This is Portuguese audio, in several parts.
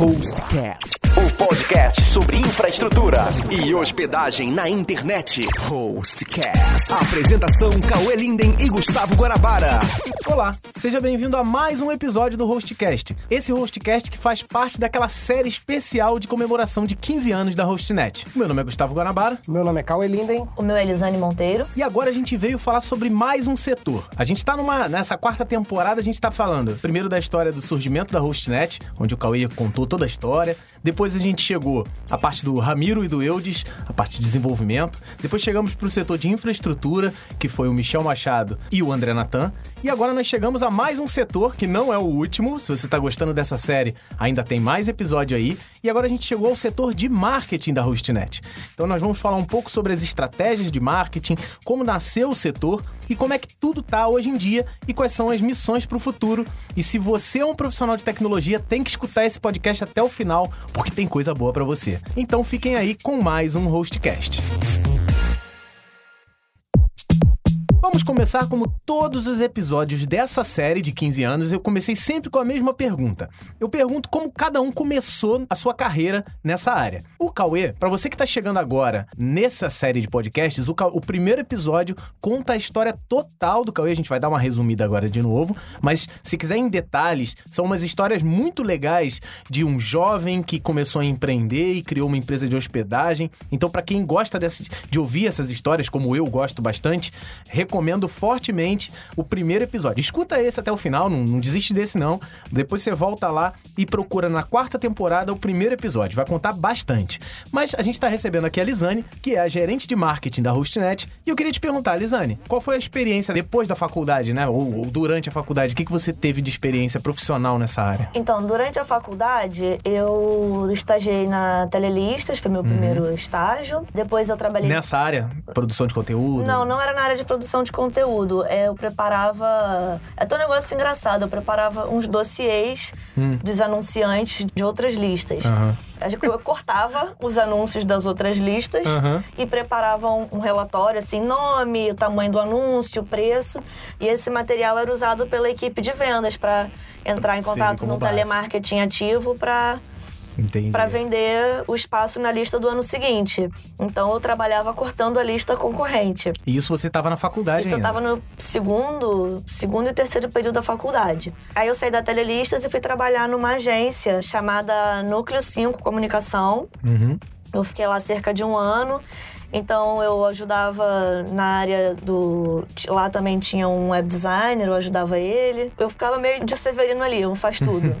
Hostcast. O podcast sobre infraestrutura e hospedagem na internet. Hostcast. Apresentação Cauê Linden e Gustavo Guarabara. Olá, seja bem-vindo a mais um episódio do Hostcast. Esse Hostcast que faz parte daquela série especial de comemoração de 15 anos da Hostnet. Meu nome é Gustavo Guanabara Meu nome é Cauê Linden. O meu é Elisane Monteiro. e agora a gente veio falar sobre mais um setor. A gente tá numa nessa quarta temporada, a gente tá falando primeiro da história do surgimento da Hostnet, onde o Cauê contou toda a história. Depois a gente chegou à parte do Ramiro e do Eudes, a parte de desenvolvimento. Depois chegamos pro setor de infraestrutura, que foi o Michel Machado e o André Natan. E agora nós chegamos a mais um setor, que não é o último. Se você tá gostando dessa série, ainda tem mais episódio aí. E agora a gente chegou ao setor de marketing da Hostnet. Então nós vamos falar um pouco sobre as estratégias de marketing, como nasceu o setor e como é que tudo tá hoje em dia e quais são as missões para o futuro. E se você é um profissional de tecnologia, tem que escutar esse podcast até o final, porque tem coisa boa para você. Então fiquem aí com mais um Hostcast. Vamos começar como todos os episódios dessa série de 15 anos, eu comecei sempre com a mesma pergunta. Eu pergunto como cada um começou a sua carreira nessa área. O Cauê, pra você que tá chegando agora nessa série de podcasts, o, o primeiro episódio conta a história total do Cauê, a gente vai dar uma resumida agora de novo, mas se quiser em detalhes, são umas histórias muito legais de um jovem que começou a empreender e criou uma empresa de hospedagem. Então, pra quem gosta desse- de ouvir essas histórias, como eu gosto bastante, recomendo fortemente o primeiro episódio. Escuta esse até o final, não, não desiste desse não. Depois você volta lá e procura na quarta temporada o primeiro episódio. Vai contar bastante. Mas a gente está recebendo aqui a Lisane, que é a gerente de marketing da Hostnet. E eu queria te perguntar, Lisane, qual foi a experiência depois da faculdade, né? Ou, ou durante a faculdade? O que, que você teve de experiência profissional nessa área? Então, durante a faculdade, eu estagiei na Telelistas, foi meu primeiro estágio. Depois eu trabalhei. Nessa área? Produção de conteúdo? Não, não era na área de produção de conteúdo. É, Eu preparava. É até um negócio engraçado. Eu preparava uns dossiês dos anunciantes de outras listas. Aham. Eu cortava os anúncios das outras listas Aham. e preparava um, relatório, assim, nome, o tamanho do anúncio, o preço. E esse material era usado pela equipe de vendas para entrar em Sim, contato como no base. telemarketing ativo para. Para vender o espaço na lista do ano seguinte. Então eu trabalhava cortando a lista concorrente. E isso você tava na faculdade Isso eu ainda? tava no segundo, segundo e terceiro período da faculdade. Aí eu saí da Telelistas e fui trabalhar numa agência chamada Núcleo 5 Comunicação. Uhum. Eu fiquei lá cerca de um ano. Então eu ajudava na área do. Lá também tinha um web designer, eu ajudava ele. Eu ficava meio de Severino ali, um faz tudo.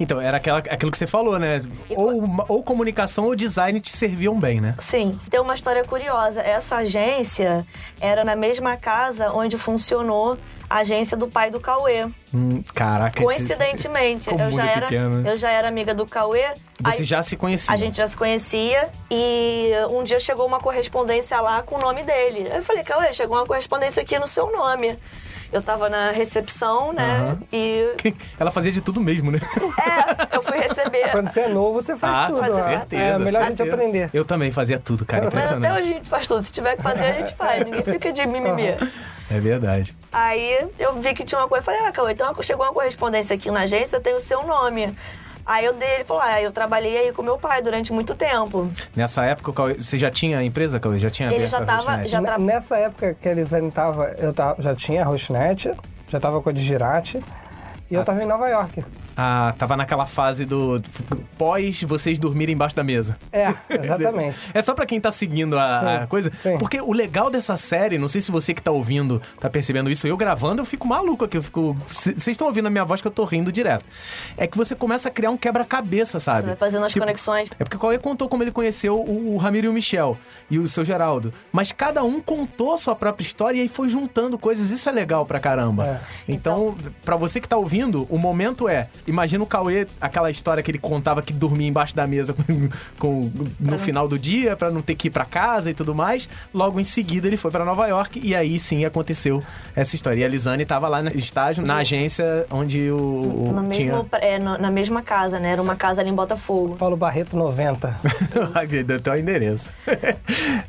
Então, era aquela, aquilo que você falou, né? Ou, ou comunicação ou design te serviam bem, né? Sim, tem uma história curiosa. Essa agência era na mesma casa onde funcionou agência do pai do Cauê. Hum, caraca. Coincidentemente, eu já, era, pequeno, né? eu já era amiga do Cauê. Você aí já se conhecia. A gente já se conhecia e um dia chegou uma correspondência lá com o nome dele. Eu falei, Cauê, chegou uma correspondência aqui no seu nome. Eu tava na recepção, né? Aham. E Ela fazia de tudo mesmo, né? é, eu fui receber. Quando você é novo, você faz ah, tudo. com certeza. É melhor a gente aprender. Eu também fazia tudo, cara. Mas até Impressionante. hoje a gente faz tudo. Se tiver que fazer, a gente faz. Ninguém fica de mimimi. É verdade. Aí eu vi que tinha uma coisa, falei, ah, Cauê, então chegou uma correspondência aqui na agência, tem o seu nome. Aí eu dei, ele falou, ah, eu trabalhei aí com meu pai durante muito tempo. Nessa época, o Cauê- você já tinha a empresa, Cauê? Já tinha Ele já tava- já- tra- Nessa época que a Elisane tava, eu tava, já tinha a Rosnet, já tava com a Digirate. E eu tava em Nova York. Ah, tava naquela fase do pós vocês dormirem embaixo da mesa. É, exatamente. É só pra quem tá seguindo a, a Sim, coisa. sim. Porque o legal dessa série, não sei se você que tá ouvindo tá percebendo isso, eu gravando, eu fico maluco aqui. Eu fico. Vocês estão ouvindo a minha voz que eu tô rindo direto. É que você começa a criar um quebra-cabeça, sabe? Você vai fazendo as Tipo, conexões. É porque o Cauê contou como ele conheceu o, o Ramiro e o Michel e o seu Geraldo. Mas cada um contou a sua própria história e aí foi juntando coisas. Isso é legal pra caramba. É. Então, pra você que tá ouvindo, o momento é: imagina o Cauê, aquela história que ele contava que dormia embaixo da mesa com, com- no final do dia pra não ter que ir pra casa e tudo mais. Logo em seguida ele foi pra Nova York e aí sim aconteceu essa história. E a Lisane tava lá no estágio, na agência onde o. o- No tinha. mesmo, é, no- na mesma casa, né? Era uma casa ali em Botafogo. Paulo Barreto 90. Deu teu endereço.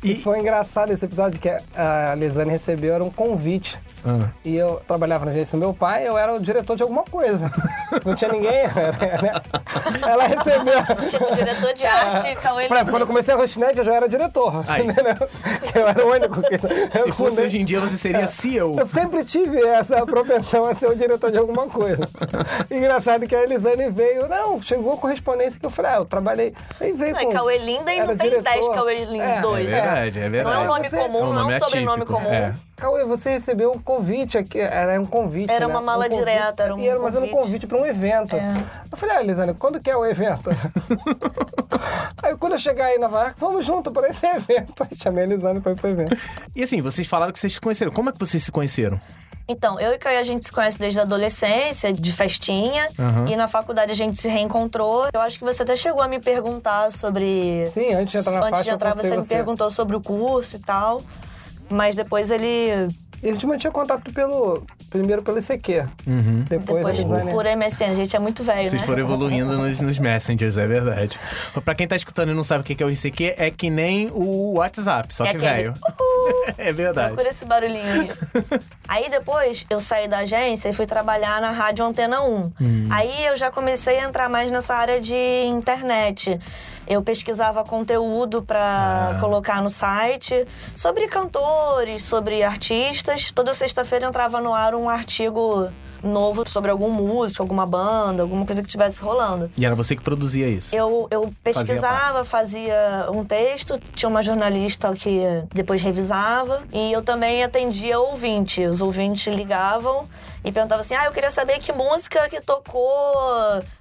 E e, foi engraçado esse episódio que a Lisane recebeu, era um convite Ah. E eu trabalhava na agência do meu pai, eu era o diretor de alguma coisa. Não tinha ninguém. né? Ela recebeu. Tipo, diretor de arte, Cauê Pra- Quando eu comecei a Rochinet, eu já era diretor. Eu era o único que. Se fosse fundei- hoje em dia, você seria CEO. Eu sempre tive essa propensão a ser o diretor de alguma coisa. Engraçado que a Elisane veio, não, chegou a correspondência que eu falei, ah, eu trabalhei. Aí veio Não, é com. Cauê Linda e não tem diretor. 10 Cauê Linda É, 2. É verdade, é verdade. Não é um nome Você- comum, É um não é um sobrenome comum. é. Cauê, você recebeu um convite aqui, era um convite. Era né? uma mala Um convite- direta, era um e era, era um convite. convite para um evento. É. Eu falei, ah, Elisane, quando que é o evento? aí quando eu chegar aí Nova York, vamos junto para esse evento. Aí chamei a Elisane para ir pro evento. E assim, vocês falaram que vocês se conheceram. Como é que vocês se conheceram? Então, eu e Caio a gente se conhece desde a adolescência, de festinha. Aham. E na faculdade a gente se reencontrou. Eu acho que você até chegou a me perguntar sobre. Sim, antes de entrar na Antes faixa, de entrar, postei você me você. perguntou sobre o curso e tal. Mas depois ele. E a gente mantinha contato pelo. Primeiro pelo ICQ. Uhum. Depois, Depois Elisane. por MSN. A gente é muito velho, Vocês né? foram evoluindo nos, nos messengers, é verdade. Pra quem tá escutando e não sabe o que é o ICQ, é que nem o WhatsApp, só É que aquele, velho. é verdade. Procura esse barulhinho aí. aí depois eu saí da agência e fui trabalhar na Rádio Antena 1. Aí eu já comecei a entrar mais nessa área de internet. Eu pesquisava conteúdo pra colocar no site sobre cantores, sobre artistas. Toda sexta-feira entrava no ar um artigo novo sobre algum músico, alguma banda, alguma coisa que estivesse rolando. E era você que produzia isso. Eu, eu pesquisava, fazia, um texto, tinha uma jornalista que depois revisava, e eu também atendia ouvinte. Os ouvintes ligavam e perguntavam assim: ah, eu queria saber que música que tocou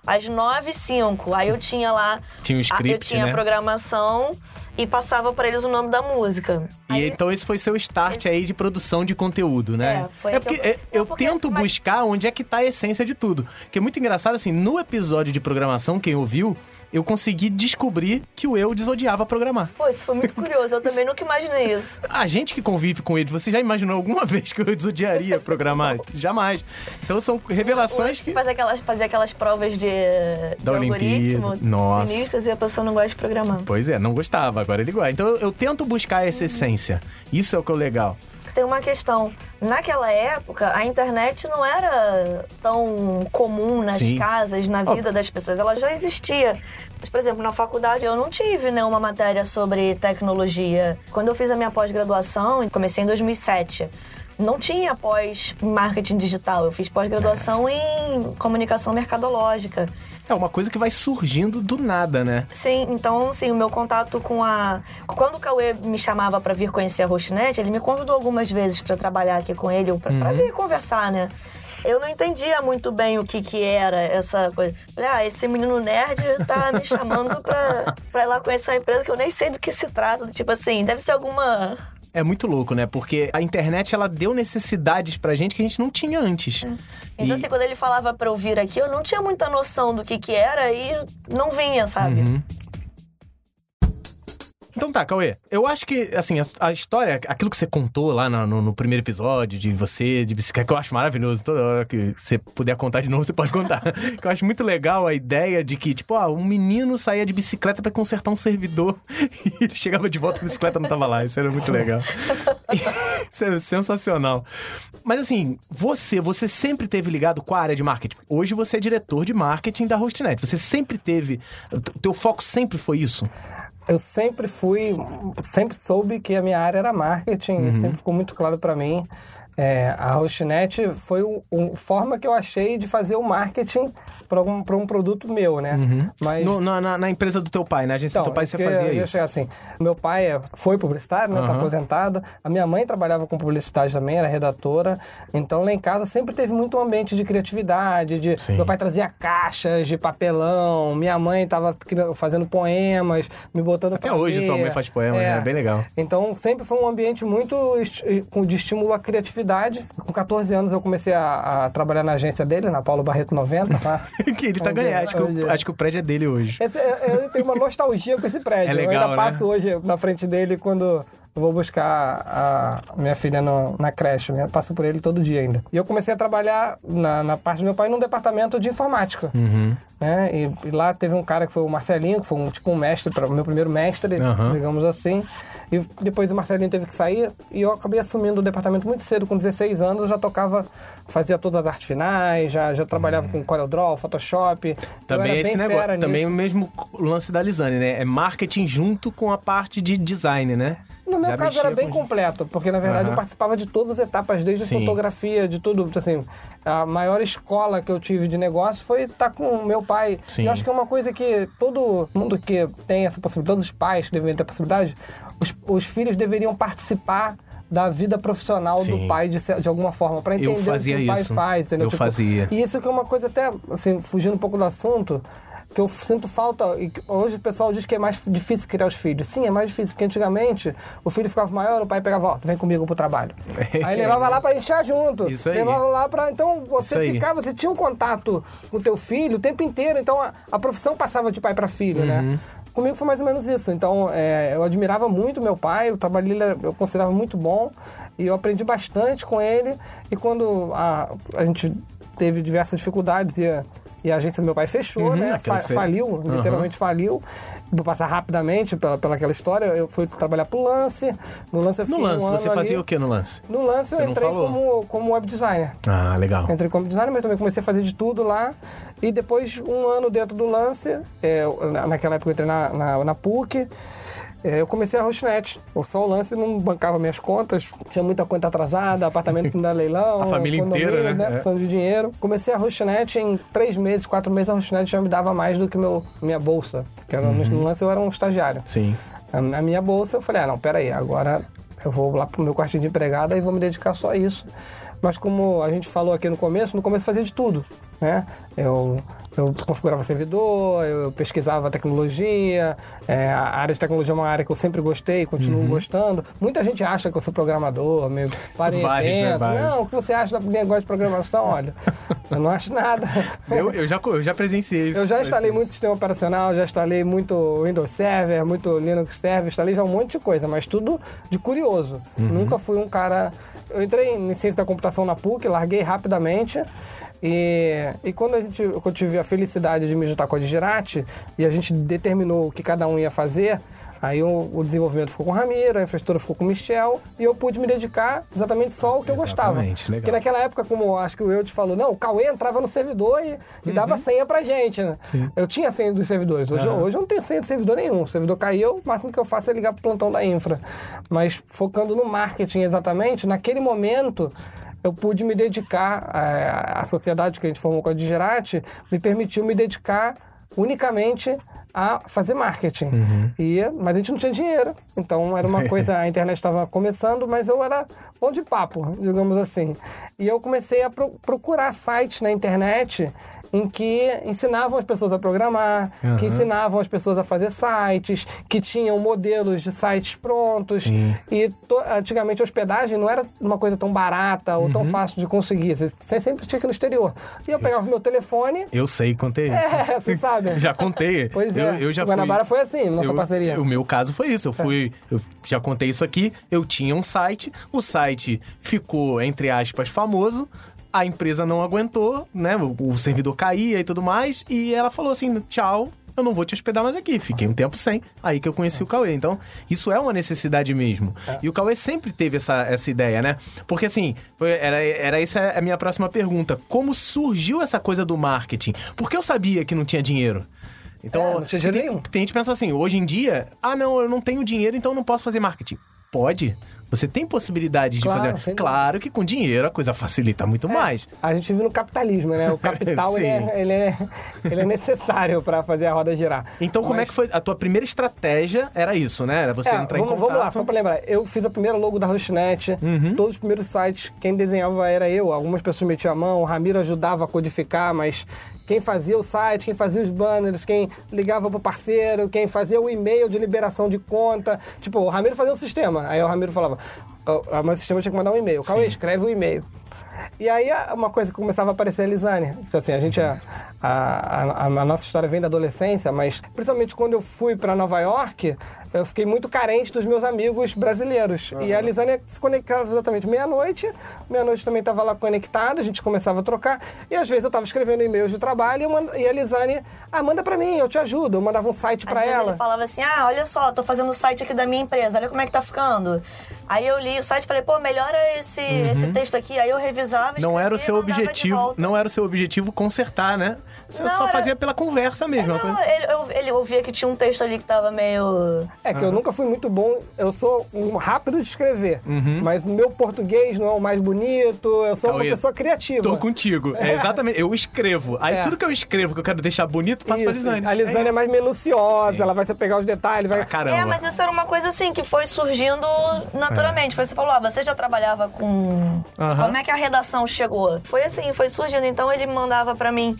às 9 e 05. Aí eu tinha lá. Tinha o a- script, Eu tinha né? a programação e passava pra eles o nome da música. E Aí- então esse foi seu start Esse- aí de produção de conteúdo, né? É, foi porque que eu- é, eu porque- tento mas- buscar onde é que tá a essência de tudo. Que é muito engraçado, assim, no episódio de programação, quem ouviu, eu consegui descobrir que o eu desodiava programar. Pô, isso foi muito curioso. Eu também nunca imaginei isso. A gente que convive com ele, você já imaginou alguma vez que eu desodiaria programar? Jamais. Então são revelações que. Fazer aquelas, fazer aquelas provas de, de Da algoritmo Olimpíada. Nossa. sinistras e a pessoa não gosta de programar. Pois é, não gostava, agora ele gosta. Então eu, eu tento buscar essa essência. Isso é o que é o legal. Tem uma questão. Naquela época, a internet não era tão comum nas Sim. casas, na vida das pessoas. Ela já existia. Mas, por exemplo, na faculdade eu não tive nenhuma matéria sobre tecnologia. Quando eu fiz a minha pós-graduação, comecei em 2007. Não tinha pós-marketing digital. Eu fiz pós-graduação em comunicação mercadológica. É uma coisa que vai surgindo do nada, né? Sim, então, sim, o meu contato com a. Quando o Cauê me chamava pra vir conhecer a Rochinet, ele me convidou algumas vezes pra trabalhar aqui com ele, ou pra, pra vir conversar, né? Eu não entendia muito bem o que que era essa coisa. Falei, ah, esse menino nerd tá me chamando pra, pra ir lá conhecer uma empresa que eu nem sei do que se trata. Tipo assim, deve ser alguma. É muito louco, né? Porque a internet ela deu necessidades pra gente que a gente não tinha antes. Então, E- assim, quando ele falava pra eu vir aqui, eu não tinha muita noção do que que era e não vinha, sabe? Uhum. Então tá, Cauê. Eu acho que, assim, a, a história, aquilo que você contou lá no, no- no primeiro episódio de você, de bicicleta, que eu acho maravilhoso. Toda hora que você puder contar de novo, você pode contar. que eu acho muito legal a ideia de que, tipo, ah, um menino saía de bicicleta pra consertar um servidor e ele chegava de volta, a bicicleta não tava lá. Isso era muito legal. Isso é sensacional. Mas assim, você, você sempre teve ligado com a área de marketing. Hoje você é diretor de marketing da Hostnet. Você sempre teve. o Teu foco sempre foi isso? Eu sempre fui, sempre soube que a minha área era marketing Uhum. e sempre ficou muito claro para mim. É, a Hostnet foi o, o forma que eu achei de fazer o marketing para um, pra um produto meu, né? Mas Uhum. No- na, na- empresa do teu pai, na agência do teu pai você é porque fazia eu isso. chegar assim, meu pai é- foi publicitário, né? Tá Aham. aposentado. A minha mãe trabalhava com publicidade também, era redatora. Então lá em casa sempre teve muito um ambiente de criatividade. De... Sim. Meu pai trazia caixas de papelão, minha mãe tava cri- fazendo poemas, me botando Até hoje ler. sua mãe faz poema, né? É bem legal. Então sempre foi um ambiente muito de estímulo à criatividade. Com 14 anos eu comecei a, a trabalhar na agência dele, na Paulo Barreto 90. Tá? que ele tá ganhando. Acho que, Onde o, acho que o prédio é dele hoje. Esse, eu tenho uma nostalgia com esse prédio. É legal, eu ainda né? passo hoje na frente dele quando eu vou buscar a minha filha no- na creche, né? Passo por ele todo dia ainda. E eu comecei a trabalhar na, na parte do meu pai num departamento de informática. Né? E, e lá teve um cara que foi o Marcelinho, que foi um, tipo um mestre, para o meu primeiro mestre, Aham. digamos assim. E depois o Marcelinho teve que sair e eu acabei assumindo o departamento muito cedo, com 16 anos eu já tocava, fazia todas as artes finais, já, já trabalhava com CorelDRAW, Photoshop. Também esse negócio, também o mesmo lance da Lisane, né? É marketing junto com a parte de design, né? No meu Já caso era bem com- completo, porque na verdade Aham. eu participava de todas as etapas, desde Sim. fotografia, de tudo. Assim, a maior escola que eu tive de negócio foi estar com o meu pai. Sim. E eu acho que é uma coisa que todo mundo que tem essa possibilidade, todos os pais deveriam ter a possibilidade, os, os filhos deveriam participar da vida profissional Sim. do pai de, de alguma forma, para entender o que o pai isso. faz, entendeu? Eu fazia. E isso que é uma coisa até, assim, fugindo um pouco do assunto, que eu sinto falta. e Hoje o pessoal diz que é mais difícil criar os filhos. Sim, é mais difícil, porque antigamente o filho ficava maior, o pai pegava, ó, vem comigo pro trabalho. Aí levava lá pra encher junto. Isso aí. Levava lá pra. Então você ficava, você tinha um contato com o teu filho o tempo inteiro, então a, a profissão passava de pai pra filho, Uhum. né? Comigo foi mais ou menos isso. Então, é, eu admirava muito meu pai, o trabalho dele eu considerava muito bom e eu aprendi bastante com ele. E quando a, a gente teve diversas dificuldades e e a agência do meu pai fechou, Uhum, né? aquela Fa- faliu, Uhum. literalmente faliu. Vou passar rapidamente pela, pela aquela história. Eu fui trabalhar pro Lance. No Lance eu No fiquei um lance, ano você ali. fazia o que no lance? No Lance Você eu entrei como, como web designer. Ah, legal. Entrei como designer, mas também comecei a fazer de tudo lá. E depois, um ano dentro do lance, é, naquela época eu entrei na, na, na PUC, eu comecei a Rochnet. O só o lance não bancava minhas contas, tinha muita conta atrasada, apartamento não dá leilão. A família inteira, condomínio, né? É. Precisando de dinheiro. Comecei a Rochnet em três meses, quatro meses, a Rochnet já me dava mais do que meu, minha bolsa. Que era, Uhum. No lance eu era um estagiário. Sim. A a minha bolsa, eu falei, ah, não, peraí, agora eu vou lá pro meu quartinho de empregada e vou me dedicar só a isso. Mas como a gente falou aqui no começo, no começo eu fazia de tudo, né? Eu, eu configurava servidor, eu pesquisava tecnologia, é, a área de tecnologia é uma área que eu sempre gostei, continuo gostando. Muita gente acha que eu sou programador, meio para em Vários, né? evento. Não, o que você acha da negócio de programação? Olha, eu não acho nada. Eu, eu, já, eu já presenciei isso. Eu já instalei Assim. muito sistema operacional, já instalei muito Windows Server, muito Linux Server, instalei já um monte de coisa, mas tudo de curioso. Nunca fui um cara. Eu entrei em ciência da computação na PUC, larguei rapidamente. E, e quando a gente, eu tive a felicidade de me juntar com a Digirati e a gente determinou o que cada um ia fazer, aí o, o desenvolvimento ficou com o Ramiro, a infraestrutura ficou com o Michel e eu pude me dedicar exatamente só ao que eu gostava. Exatamente, legal. Porque naquela época, como acho que o eu te falou, não, o Cauê entrava no servidor e, e dava senha pra gente, né? Eu tinha senha dos servidores. Hoje, eu- hoje eu não tenho senha de servidor nenhum. O servidor caiu, o máximo que eu faço é ligar pro plantão da infra. Mas focando no marketing exatamente, naquele momento eu pude me dedicar à, à sociedade que a gente formou com a Digerati, me permitiu me dedicar unicamente a fazer marketing. E, mas a gente não tinha dinheiro. Então era uma coisa, a internet estava começando, mas eu era bom de papo, digamos assim. E eu comecei a pro- procurar sites na internet em que ensinavam as pessoas a programar, que ensinavam as pessoas a fazer sites, que tinham modelos de sites prontos. Sim. E antigamente a hospedagem não era uma coisa tão barata ou Uhum. tão fácil de conseguir. Você sempre tinha que ir no exterior. E eu pegava o meu telefone. Eu sei, contei isso. É, você sabe. Já contei. Pois eu, é. Eu já O Guanabara fui... foi assim, nossa eu- parceria. É. O meu caso foi isso. Eu fui. Eu já contei isso aqui. Eu tinha um site. O site ficou, entre aspas, famoso. A empresa não aguentou, né? O, servidor caía e tudo mais. E ela falou assim: tchau. Eu não vou te hospedar mais aqui. Fiquei um tempo sem. Aí que eu conheci o Cauê. Então, isso é uma necessidade mesmo. E o Cauê sempre teve essa, essa ideia, né? Porque assim, foi- era, era essa a minha próxima pergunta. Como surgiu essa coisa do marketing? Porque eu sabia que não tinha dinheiro. Então, É, não tinha dinheiro tem, nenhum. tem gente que pensa assim, hoje em dia, ah, não, eu não tenho dinheiro, então eu não posso fazer marketing. Pode. Você tem possibilidade Claro, de fazer. Claro que com dinheiro a coisa facilita muito mais. A gente vive no capitalismo, né? O capital ele é, ele, é, ele é necessário para fazer a roda girar. Então, como é Mas- que foi? A tua primeira estratégia era isso, né? Era você É, entrar vamos, em contato. vamos lá, só pra lembrar. Eu fiz a primeira logo da Rochinet, Uhum. todos os primeiros sites, quem desenhava era eu. Algumas pessoas metiam a mão, o Ramiro ajudava a codificar, mas quem fazia o site, quem fazia os banners, quem ligava pro parceiro, quem fazia o e-mail de liberação de conta. Tipo, o Ramiro fazia um sistema. Aí o Ramiro falava, "Ó, mas o sistema tinha que mandar um e-mail. Cauê, escreve o e-mail. E aí uma coisa que começava a aparecer a Lisane. Tipo assim, a gente, a, a, a, a nossa história vem da adolescência, mas principalmente quando eu fui para Nova York, eu fiquei muito carente dos meus amigos brasileiros. Uhum. E a Lisânia se conectava exatamente meia-noite. Meia-noite também estava lá conectada, a gente começava a trocar. E às vezes eu estava escrevendo e-mails de trabalho e, a Lisânia, ah, manda para mim, eu te ajudo. Eu mandava um site para ela. Ele falava assim: ah, olha só, tô fazendo o site aqui da minha empresa, olha como é que tá ficando. Aí eu li o site e falei, pô, melhora esse, uhum. esse texto aqui. Aí eu revisava, escrevia, Não era o seu objetivo, não era o seu objetivo consertar, né? Você não, só era... fazia pela conversa mesmo. É, não, ele, eu, ele ouvia que tinha um texto ali que tava meio... É que uhum. eu nunca fui muito bom, eu sou um rápido de escrever, uhum. mas o meu português não é o mais bonito, eu sou uma pessoa criativa. Tô contigo, é, exatamente, eu escrevo. Aí é. tudo que eu escrevo, que eu quero deixar bonito, passa pra Lisane. A Lisane é, é, mais minuciosa, Sim. ela vai pegar os detalhes, vai... Ah, caramba. É, mas isso era uma coisa assim, que foi surgindo naturalmente. Foi, você falou, ah, você já trabalhava com... Uhum. Como é que a redação chegou? Foi assim, foi surgindo. Então ele mandava para mim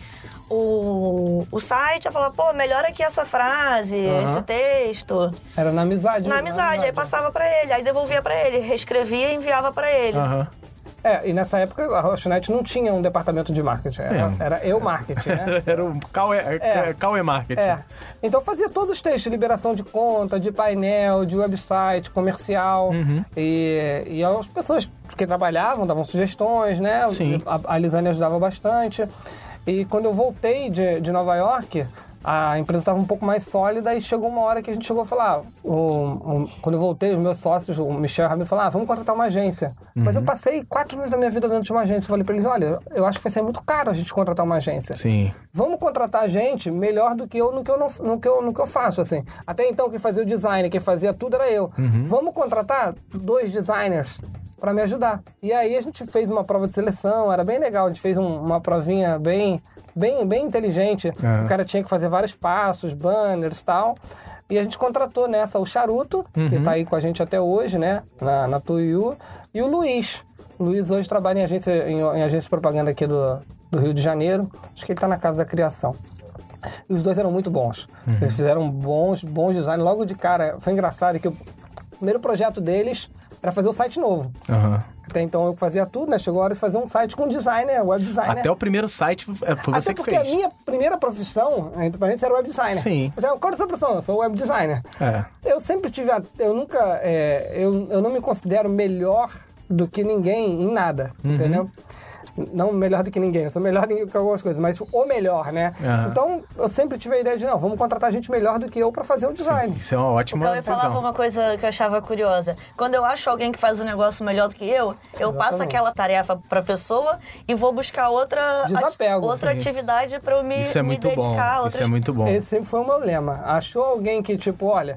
o, o site, eu falava, pô, melhora aqui essa frase, uhum. esse texto. Era na amizade. Na, na amizade, amizade. aí passava para ele, aí devolvia para ele, reescrevia e enviava para ele. Uhum. É, e nessa época a Rochnet não tinha um departamento de marketing, era, é. era eu marketing, né? era o Cauê, é. Cauê Marketing. É. Então fazia todos os textos, liberação de conta, de painel, de website, comercial. Uhum. E, e as pessoas que trabalhavam davam sugestões, né? Sim. A, a Lisane ajudava bastante. E quando eu voltei de, de Nova York, a empresa estava um pouco mais sólida e chegou uma hora que a gente chegou a falar, quando eu voltei, os meus sócios, o Michel e o Ramiro, falaram, ah, vamos contratar uma agência. Uhum. Mas eu passei quatro meses da minha vida dentro de uma agência. Eu falei para eles, olha, eu acho que vai ser muito caro a gente contratar uma agência. Sim. Vamos contratar a gente melhor do que eu no que eu, não, no que eu, no que eu faço, assim. Até então, quem fazia o design, quem fazia tudo era eu. Uhum. Vamos contratar dois designers para me ajudar. E aí a gente fez uma prova de seleção, era bem legal, a gente fez um, uma provinha bem bem, bem inteligente. Uhum. O cara tinha que fazer vários passos, banners e tal. E a gente contratou nessa o Charuto, uhum. que está aí com a gente até hoje, né? Na, na Tuiu. E o Luiz. O Luiz hoje trabalha em agência, em, em agência de propaganda aqui do, do Rio de Janeiro. Acho que ele está na Casa da Criação. E os dois eram muito bons. Uhum. Eles fizeram bons, bons designs. Logo de cara, foi engraçado que o primeiro projeto deles era fazer o um site novo. Uhum. Até então eu fazia tudo, né? Chegou a hora de fazer um site com designer, web designer. Até o primeiro site é, foi você Até que fez. porque a minha primeira profissão, entre parênteses, era web designer. Sim. Já, qual é a sua profissão? Eu sou web designer. É. Eu sempre tive... A, eu nunca... É, eu, eu não me considero melhor do que ninguém em nada, uhum. entendeu? Não melhor do que ninguém, eu sou melhor do que algumas coisas, mas o melhor, né? Uhum. Então, eu sempre tive a ideia de, não, vamos contratar gente melhor do que eu para fazer o design. Sim, isso é uma ótima Então, eu falava uma coisa que eu achava curiosa. Quando eu acho alguém que faz um negócio melhor do que eu, eu Exatamente. passo aquela tarefa para a pessoa e vou buscar outra, Desapego, outra atividade para eu me, isso é muito me dedicar. Bom. Isso é muito bom. Esse sempre foi o meu lema. Achou alguém que, tipo, olha,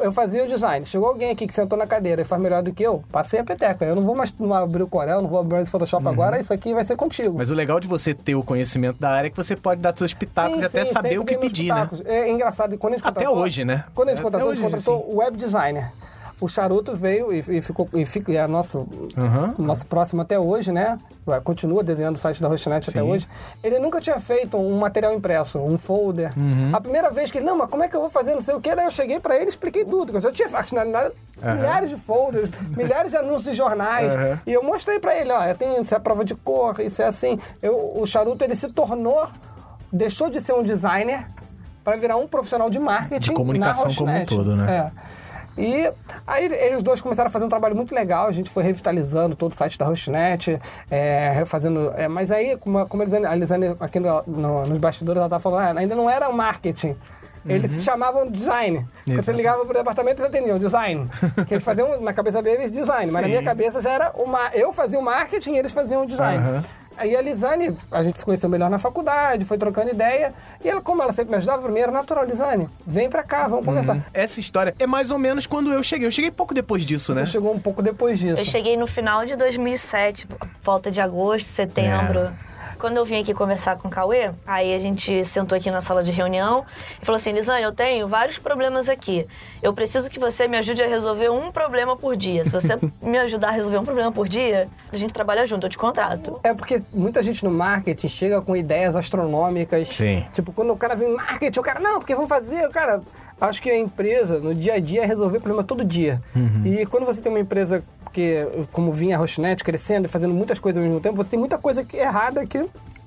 eu fazia o design. Chegou alguém aqui que sentou na cadeira e faz melhor do que eu, passei a peteca. Eu não vou mais abrir o Corel, não vou abrir o Photoshop uhum. agora, isso aqui vai ser contigo. Mas o legal de você ter o conhecimento da área é que você pode dar seus pitacos sim, e até sim, saber o que pedir, né? É engraçado, quando a gente Até hoje, né? Quando a gente contratou, a gente contratou o web designer o Charuto veio e, e ficou e, fica, é nosso, uhum. nosso próximo até hoje, né? Continua desenhando o site da Rochinet até hoje. Ele nunca tinha feito um material impresso, um folder. Uhum. A primeira vez que ele, não, mas como é que eu vou fazer, não sei o quê, daí eu cheguei para ele e expliquei tudo. Eu já tinha feito uhum. milhares de folders, milhares de anúncios de jornais. E eu mostrei para ele, ó, tem isso é prova de cor, isso é assim. Eu, o Charuto, ele se tornou, deixou de ser um designer para virar um profissional de marketing de comunicação como um todo, né? É. E aí eles dois começaram a fazer um trabalho muito legal, a gente foi revitalizando todo o site da Hostnet, é, fazendo. É, mas aí, como, como eles, a Elisane aqui no, no, nos bastidores, ela estava falando, ah, ainda não era marketing. Eles uhum. se chamavam design. Você ligava pro departamento, eles atendiam design. que eles faziam, na cabeça deles, design. Sim. Mas na minha cabeça já era uma. Eu fazia o marketing e eles faziam o design. Uhum. Aí a Lisane, a gente se conheceu melhor na faculdade, foi trocando ideia. E ela, como ela sempre me ajudava, primeiro, natural, Lisane, vem pra cá, vamos conversar. Uhum. Essa história é mais ou menos quando eu cheguei. Eu cheguei pouco depois disso, Você né? Você chegou um pouco depois disso. Eu cheguei no final de 2007, volta de agosto, setembro. É. Quando eu vim aqui conversar com o Cauê, aí a gente sentou aqui na sala de reunião e falou assim: Lisane, eu tenho vários problemas aqui. Eu preciso que você me ajude a resolver um problema por dia. Se você me ajudar a resolver um problema por dia, a gente trabalha junto, eu te contrato. É porque muita gente no marketing chega com ideias astronômicas. Sim. Tipo, quando o cara vem marketing, o cara, não, porque vamos fazer, o cara. Acho que a empresa, no dia a dia, é resolver problema todo dia. Uhum. E quando você tem uma empresa porque como vinha a Rochinet crescendo e fazendo muitas coisas ao mesmo tempo, você tem muita coisa errada que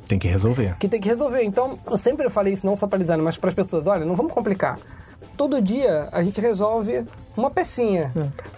Tem que resolver. que tem que resolver. Então, eu sempre falei isso não só para design, mas para as pessoas. Olha, não vamos complicar. Todo dia a gente resolve uma pecinha.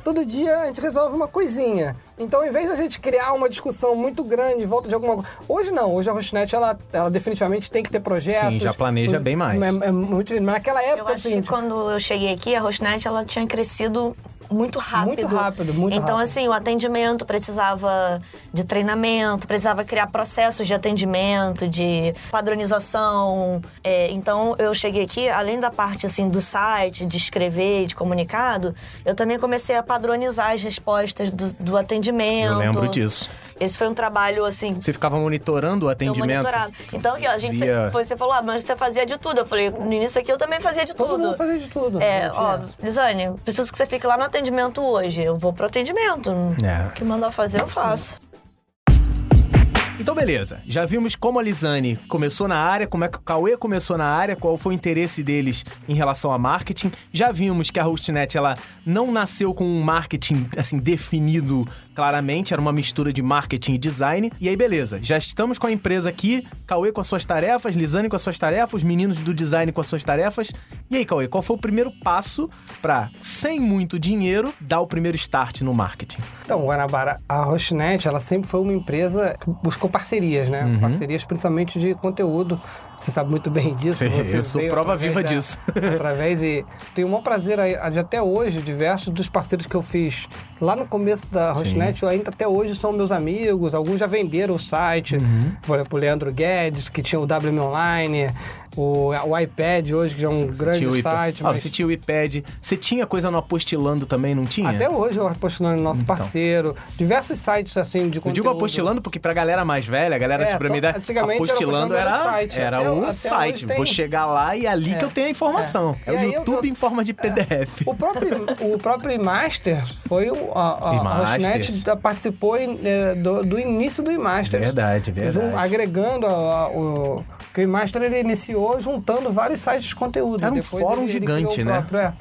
Todo dia a gente resolve uma coisinha. Então, em vez da gente criar uma discussão muito grande em volta de alguma coisa... Hoje não. Hoje a Rosnet, ela, ela definitivamente tem que ter projetos. Sim, já planeja bem mais. É, é muito, mas naquela época... Eu é acho seguinte, que quando eu cheguei aqui, a Rosnet ela tinha crescido muito rápido. Muito rápido, muito Então, rápido. assim, o atendimento precisava de treinamento, precisava criar processos de atendimento, de padronização. É, então, eu cheguei aqui, além da parte, assim, do site, de escrever, de comunicado, eu também comecei a padronizar as respostas do, do atendimento. Eu lembro disso. Esse foi um trabalho, assim, Você ficava monitorando o atendimento? Então, aqui, ó, a gente, via- você falou, ah, mas você fazia de tudo. Eu falei, no início aqui eu também fazia de Todo tudo. mundo fazia de tudo. É, ó, Lisane, preciso que você fique lá no atendimento hoje. Eu vou pro atendimento. É. O que mandar fazer, eu faço. Então, beleza. Já vimos como a Lisane começou na área, como é que o Cauê começou na área, qual foi o interesse deles em relação a marketing. Já vimos que a Hostnet, ela não nasceu com um marketing, assim, definido claramente. Era uma mistura de marketing e design. E aí, beleza. Já estamos com a empresa aqui. Cauê com as suas tarefas, Lisane com as suas tarefas, os meninos do design com as suas tarefas. E aí, Cauê, qual foi o primeiro passo pra, sem muito dinheiro, dar o primeiro start no marketing? Então, Guanabara, a Rosnet, ela sempre foi uma empresa que buscou parcerias, né? Uhum. Parcerias principalmente de conteúdo. Você sabe muito bem disso. Você eu sou prova viva da- disso. através e tenho o maior prazer de até hoje, diversos dos parceiros que eu fiz lá no começo da Rosnet, ainda até hoje são meus amigos. Alguns já venderam o site. Uhum. Por exemplo, o Leandro Guedes, que tinha o WM Online. O, o iPad hoje, que é um grande o site. Ah, mas- você tinha o iPad. Você tinha coisa no Apostilando também, não tinha? Até hoje eu apostando no nosso Então. parceiro. Diversos sites assim de Eu conteúdo. digo apostilando porque pra galera mais velha, a galera É, tipo idade, antigamente era apostilando apostilando era, era site. era Até- um até site. tem. Vou chegar lá e é ali que É. eu tenho a informação. É, É. o eu- YouTube eu- em forma de PDF. O próprio, o próprio Master foi o, a, a, a participou é, do, do início do Master. Verdade, verdade. agregando a- a- o. Porque o Master ele iniciou juntando vários sites de conteúdo. Era um Depois fórum ele- ele gigante, o né? próprio, é.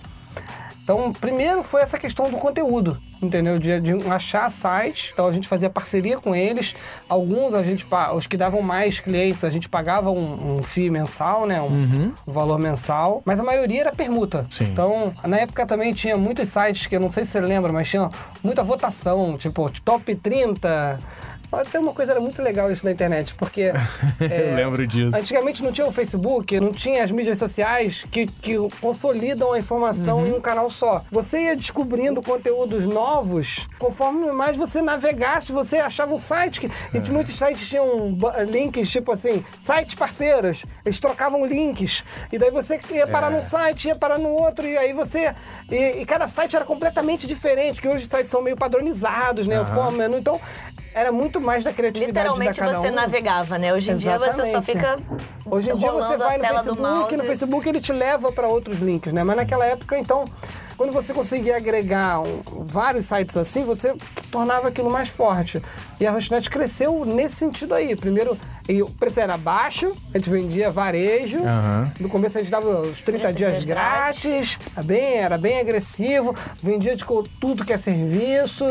Então, primeiro foi essa questão do conteúdo, entendeu? De, de achar sites, então a gente fazia parceria com eles. Alguns a gente, os que davam mais clientes, a gente pagava um, um FII mensal, né? Um, um valor mensal. Mas a maioria era permuta. Uhum. Sim. Então, na época também tinha muitos sites que eu não sei se você lembra, mas tinha muita votação, tipo top 30. Até uma coisa era muito legal isso na internet, porque. é, Eu lembro disso. Antigamente não tinha o Facebook, não tinha as mídias sociais que, que consolidam a informação Uhum. em um canal só. Você ia descobrindo conteúdos novos conforme mais você navegasse, você achava um site que. É. Muitos sites tinham links, tipo assim, sites parceiros. Eles trocavam links. E daí você ia parar É. num site, ia parar no outro, e aí você. E, e cada site era completamente diferente, que hoje os sites são meio padronizados, né? A forma, menu. Então, era muito mais da criatividade Literalmente da cada você um. navegava, né? Hoje em dia você só Exatamente. fica. Hoje em dia você vai no Facebook, no Facebook ele te leva para outros links, né? Mas naquela época, então, quando você conseguia agregar um- vários sites assim, você tornava aquilo mais forte. E a Rosnet cresceu nesse sentido aí. Primeiro, e o preço era baixo, a gente vendia varejo. Aham. No começo a gente dava os 30, 30 dias, grátis, era bem, era bem agressivo, vendia de co- tudo que é serviço,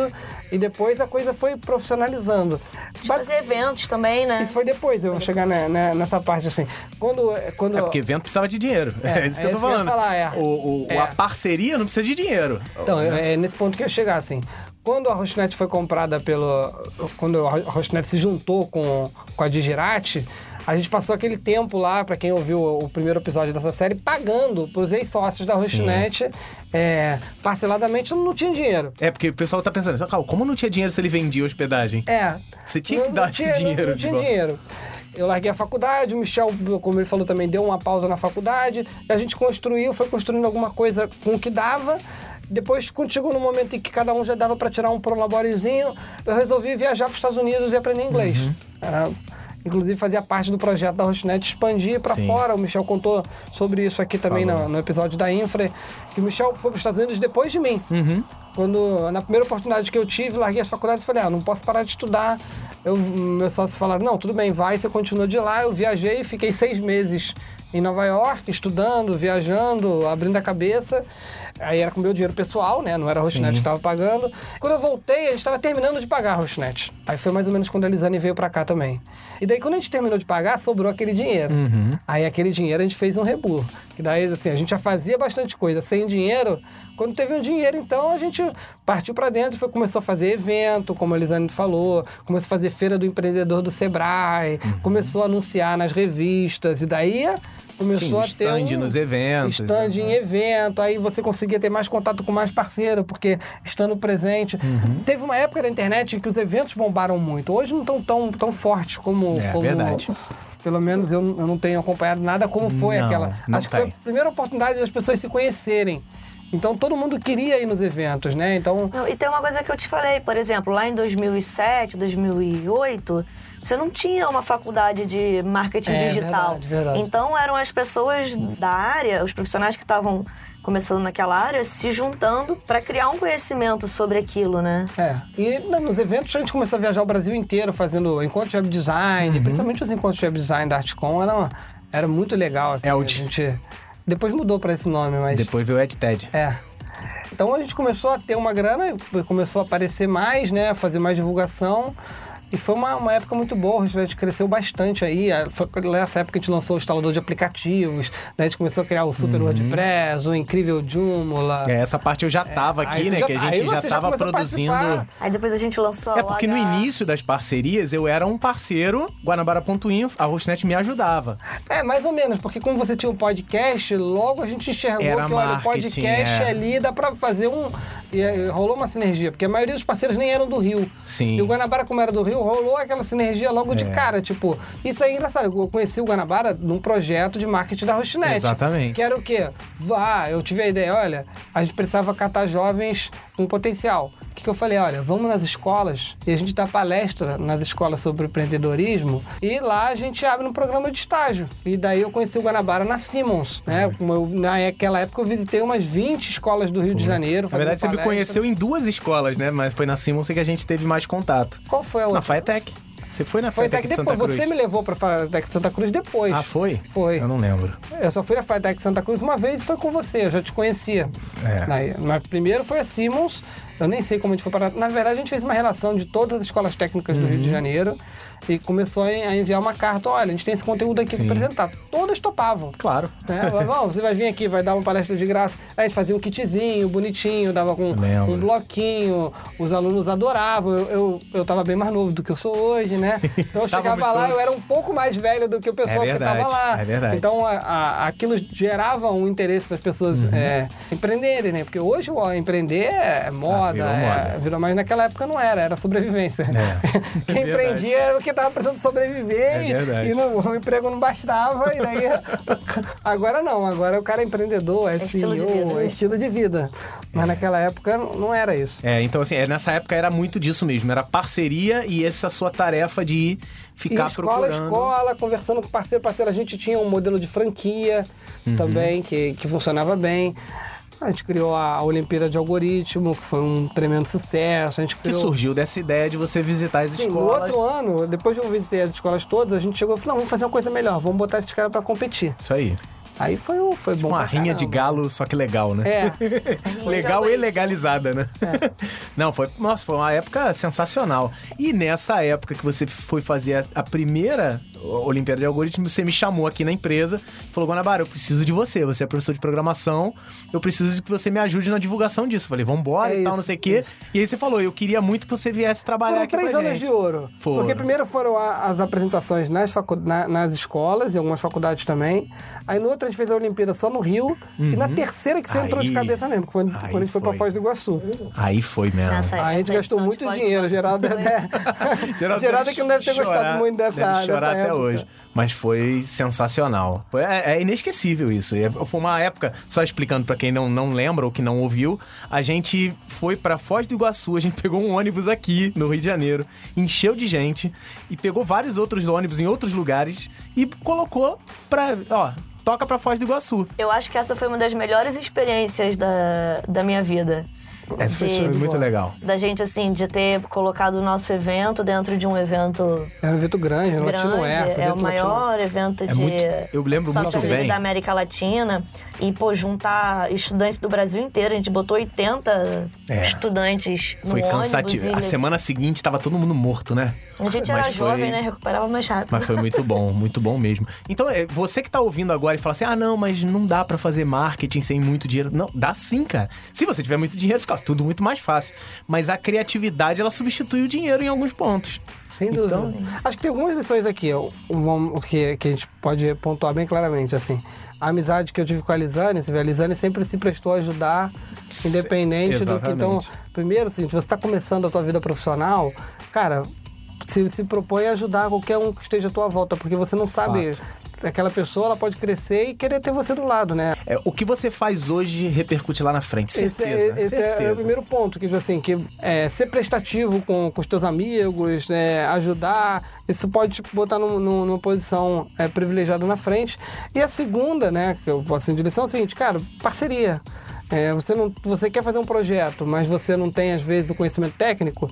e depois a coisa foi profissionalizando. Basi- Fazer eventos também, né? isso foi depois, eu vou chegar ne- ne- nessa parte assim. Quando. quando É porque evento precisava de dinheiro. É, É, isso que é eu tô isso que eu falando. falar, é. O, o- É. A parceria não precisa de dinheiro. Então, é é nesse ponto que eu ia chegar, assim. Quando a Rosnet foi comprada pelo... Quando a Rosnet se juntou com, com a Digirati, a gente passou aquele tempo lá, pra quem ouviu o primeiro episódio dessa série, pagando pros ex-sócios da Rosnet, é, parceladamente, não tinha dinheiro. É, porque o pessoal tá pensando, "Cal, como não tinha dinheiro se ele vendia hospedagem? É. Você tinha que Não- dar não esse tinha- não- dinheiro Não, de tinha volta. dinheiro. Eu larguei a faculdade, o Michel, como ele falou também, deu uma pausa na faculdade. E a gente construiu, foi construindo alguma coisa com o que dava. Depois, quando chegou no momento em que cada um já dava para tirar um prolaborezinho, eu resolvi viajar para os Estados Unidos e aprender inglês. Uhum. Era- inclusive, fazia parte do projeto da Rosnet expandir para fora. O Michel contou sobre isso aqui também no, no episódio da Infra, que o Michel foi para os Estados Unidos depois de mim. Uhum. Quando, na primeira oportunidade que eu tive, larguei as faculdades e falei, ah, não posso parar de estudar. Eu, meus sócios falaram, não, tudo bem, vai, você continua de lá. Eu viajei, fiquei seis meses em Nova York, estudando, viajando, abrindo a cabeça. Aí era com meu dinheiro pessoal, né? Não era a Rochinet que estava pagando. Quando eu voltei, a gente estava terminando de pagar a Rochinet. Aí foi mais ou menos quando a Elisane veio para cá também. E daí, quando a gente terminou de pagar, sobrou aquele dinheiro. Uhum. Aí aquele dinheiro a gente fez um rebu. Que daí, assim, a gente já fazia bastante coisa. Sem dinheiro, quando teve um dinheiro, então a gente partiu para dentro e foi, começou a fazer evento, como a Elisane falou, começou a fazer feira do empreendedor do Sebrae, Uhum. começou a anunciar nas revistas. E daí começou Sim, a ter. stand um, nos eventos, Stand né? em evento, aí você conseguia ter mais contato com mais parceiro, porque estando presente. Uhum. Teve uma época na internet em que os eventos bombaram muito. Hoje não estão tão, tão fortes como. É, como verdade. Pelo menos eu, eu não tenho acompanhado nada como foi Não, aquela. não Acho que foi tem. a primeira oportunidade das pessoas se conhecerem. Então todo mundo queria ir nos eventos, né? Então. Não, e tem uma coisa que eu te falei, por exemplo, lá em 2007, 2008, você não tinha uma faculdade de marketing É, digital. verdade, verdade. Então eram as pessoas da área, os profissionais que estavam começando naquela área, se juntando para criar um conhecimento sobre aquilo, né? É. E nos eventos a gente começou a viajar o Brasil inteiro fazendo encontros de web design, Uhum. principalmente os encontros de web design da Artcom, era, era muito legal. Assim, É o a gente depois mudou para esse nome, mas Depois veio o EdTed. é. Então a gente começou a ter uma grana, começou a aparecer mais, né? Fazer mais divulgação. E foi uma, uma época muito boa, a gente cresceu bastante aí. Foi nessa época que a gente lançou o instalador de aplicativos, né? a gente começou a criar o Super WordPress, o Incrível Joomla. Uhum. É, essa parte eu já tava aqui, Aí né? já- que a aí gente já já tava a produzindo. Aí depois a gente lançou a É porque no início das parcerias eu era um parceiro, Guanabara.info, a Hostnet me ajudava. É, mais ou menos, porque como você tinha um podcast, logo a gente enxergou Era que, olha, o marketing, podcast é. ali dá pra fazer um... E, e rolou uma sinergia, porque a maioria dos parceiros nem eram do Rio. Sim. E o Guanabara, como era do Rio, rolou aquela sinergia logo de É. cara, tipo... Isso é engraçado, eu conheci o Guanabara num projeto de marketing da Rochinet. Exatamente. Que era o quê? Vá, eu tive a ideia, olha, a gente precisava catar jovens com potencial. O que, que eu falei? Olha, vamos nas escolas e a gente dá palestra nas escolas sobre empreendedorismo e lá a gente abre um programa de estágio. E daí eu conheci o Guanabara na Simmons, né? Como eu- naquela época eu visitei umas 20 escolas do Rio de Janeiro. Na verdade, você fazendo me palestra. conheceu em duas escolas, né? Mas foi na Simmons que a gente teve mais contato. Qual foi a Na outra? Faetec. Você foi na Foi que de Santa depois, Cruz? você me levou pra Fatec Santa Cruz depois. Ah, foi? Foi. Eu não lembro. Eu só fui na Fatec Santa Cruz uma vez e foi com você, eu já te conhecia. É. Mas primeiro foi a Simmons, eu nem sei como a gente foi parar. Na verdade, a gente fez uma relação de todas as escolas técnicas do Rio Uhum. de Janeiro e começou a enviar uma carta: olha, a gente tem esse conteúdo aqui Sim. para apresentar. Todas topavam. Claro. Né? Bom, você vai vir aqui, vai dar uma palestra de graça. Aí a gente fazia um kitzinho bonitinho, dava com Lembro. um bloquinho, os alunos adoravam. Eu, eu, eu tava bem mais novo do que eu sou hoje, né? Então eu chegava lá, eu todos. era um pouco mais velho do que o pessoal É que tava verdade, lá. é verdade. Então a- a- aquilo gerava um interesse das pessoas Uhum. é, empreenderem, né? Porque hoje ó, empreender é moda, Ah, virou é- moda. virou, mas naquela época não era, era sobrevivência. É. Quem É verdade. empreendia era porque tava precisando sobreviver É e- e não- o emprego não bastava. E daí, agora não, agora o cara é empreendedor, é, É estilo de CEO, vida, é né? estilo de vida. Mas naquela época não era isso. É, então assim, é, nessa época era muito disso mesmo. Era parceria e essa sua tarefa de ir ficar e escola, procurando. escola, conversando com parceiro, parceiro. A gente tinha um modelo de franquia Uhum. também, que, que funcionava bem. A gente criou a Olimpíada de Algoritmo, que foi um tremendo sucesso. A gente Que criou... surgiu dessa ideia de você visitar as Sim, no escolas. outro ano, depois de eu visitei as escolas todas, a gente chegou e falou, não, vamos fazer uma coisa melhor, vamos botar esses caras pra competir. Isso aí. Aí foi, foi bom Uma rinha de galo, só que legal, né? É, Legal e legalizada, né? Não, foi, nossa, foi uma época sensacional. E nessa época que você foi fazer a, a primeira Olimpíada de Algoritmo, você me chamou aqui na empresa, falou, Guanabara, eu preciso de você, você é professor de programação, eu preciso que você me ajude na divulgação disso. Eu falei, vambora É e tal, isso, não sei o quê. isso. E aí você falou, eu queria muito que você viesse trabalhar Foram aqui três pra anos gente. de ouro. Foram. Porque primeiro foram as apresentações nas, facu- na- nas escolas e algumas faculdades também. Aí no outro a gente fez a Olimpíada só no Rio. E na terceira que você entrou de Uhum. Aí- cabeça mesmo, que foi aí quando a gente foi pra foi. Foz do Iguaçu. Aí foi mesmo. Nessa- Aí a gente gastou muito dinheiro, Iguaçu Geraldo. né? Geraldo que não deve ter gostado chorar, muito dessa deve chorar dessa até época. Hoje. Mas foi sensacional. Foi, é, é inesquecível isso. É- Foi uma época, só explicando pra quem não, não lembra ou que não ouviu, a gente foi pra Foz do Iguaçu, a gente pegou um ônibus aqui no Rio de Janeiro, encheu de gente e pegou vários outros ônibus em outros lugares e colocou pra, ó, toca pra Foz do Iguaçu. Eu acho que essa foi uma das melhores experiências da, da minha vida. É, foi muito legal. Da gente, assim, de ter colocado o nosso evento dentro de um evento É um evento grande, no grande. Latino Air. é o maior evento de muito- eu lembro muito bem. da América Latina. E, pô, juntar estudantes do Brasil inteiro. A gente botou 80 É. estudantes no Foi cansativo. e A semana seguinte tava todo mundo morto, né? A gente Mas era foi- jovem, né? Recuperava mais rápido. Mas foi muito bom, muito bom mesmo. Então, é, você que tá ouvindo agora e fala assim: ah, não, mas não dá pra fazer marketing sem muito dinheiro. Não, dá sim, cara. Se você tiver muito dinheiro, fica tudo muito mais fácil. Mas a criatividade, ela substitui o dinheiro em alguns pontos. Sem dúvida. Então- Acho que tem algumas lições aqui, ó, um- o que, que a gente pode pontuar bem claramente, assim. A amizade que eu tive com a Lisane, você vê, a Lisane sempre se prestou a ajudar, independente do que... Então, primeiro, o seguinte, você está começando a tua vida profissional, cara, se, se propõe a ajudar qualquer um que esteja à tua volta, porque você não sabe... Aquela pessoa, ela pode crescer e querer ter você do lado, né? É, o que você faz hoje repercute lá na frente. Esse, Certeza. é, esse é- certeza. é o primeiro ponto, que assim, que é, ser prestativo com, com os teus amigos, né, ajudar, isso pode te botar num- num- numa posição é, privilegiada na frente. E a segunda, né, que eu posso assim, de lição é o seguinte, cara, parceria. É, você, não, você quer fazer um projeto, mas você não tem, às vezes, o conhecimento técnico,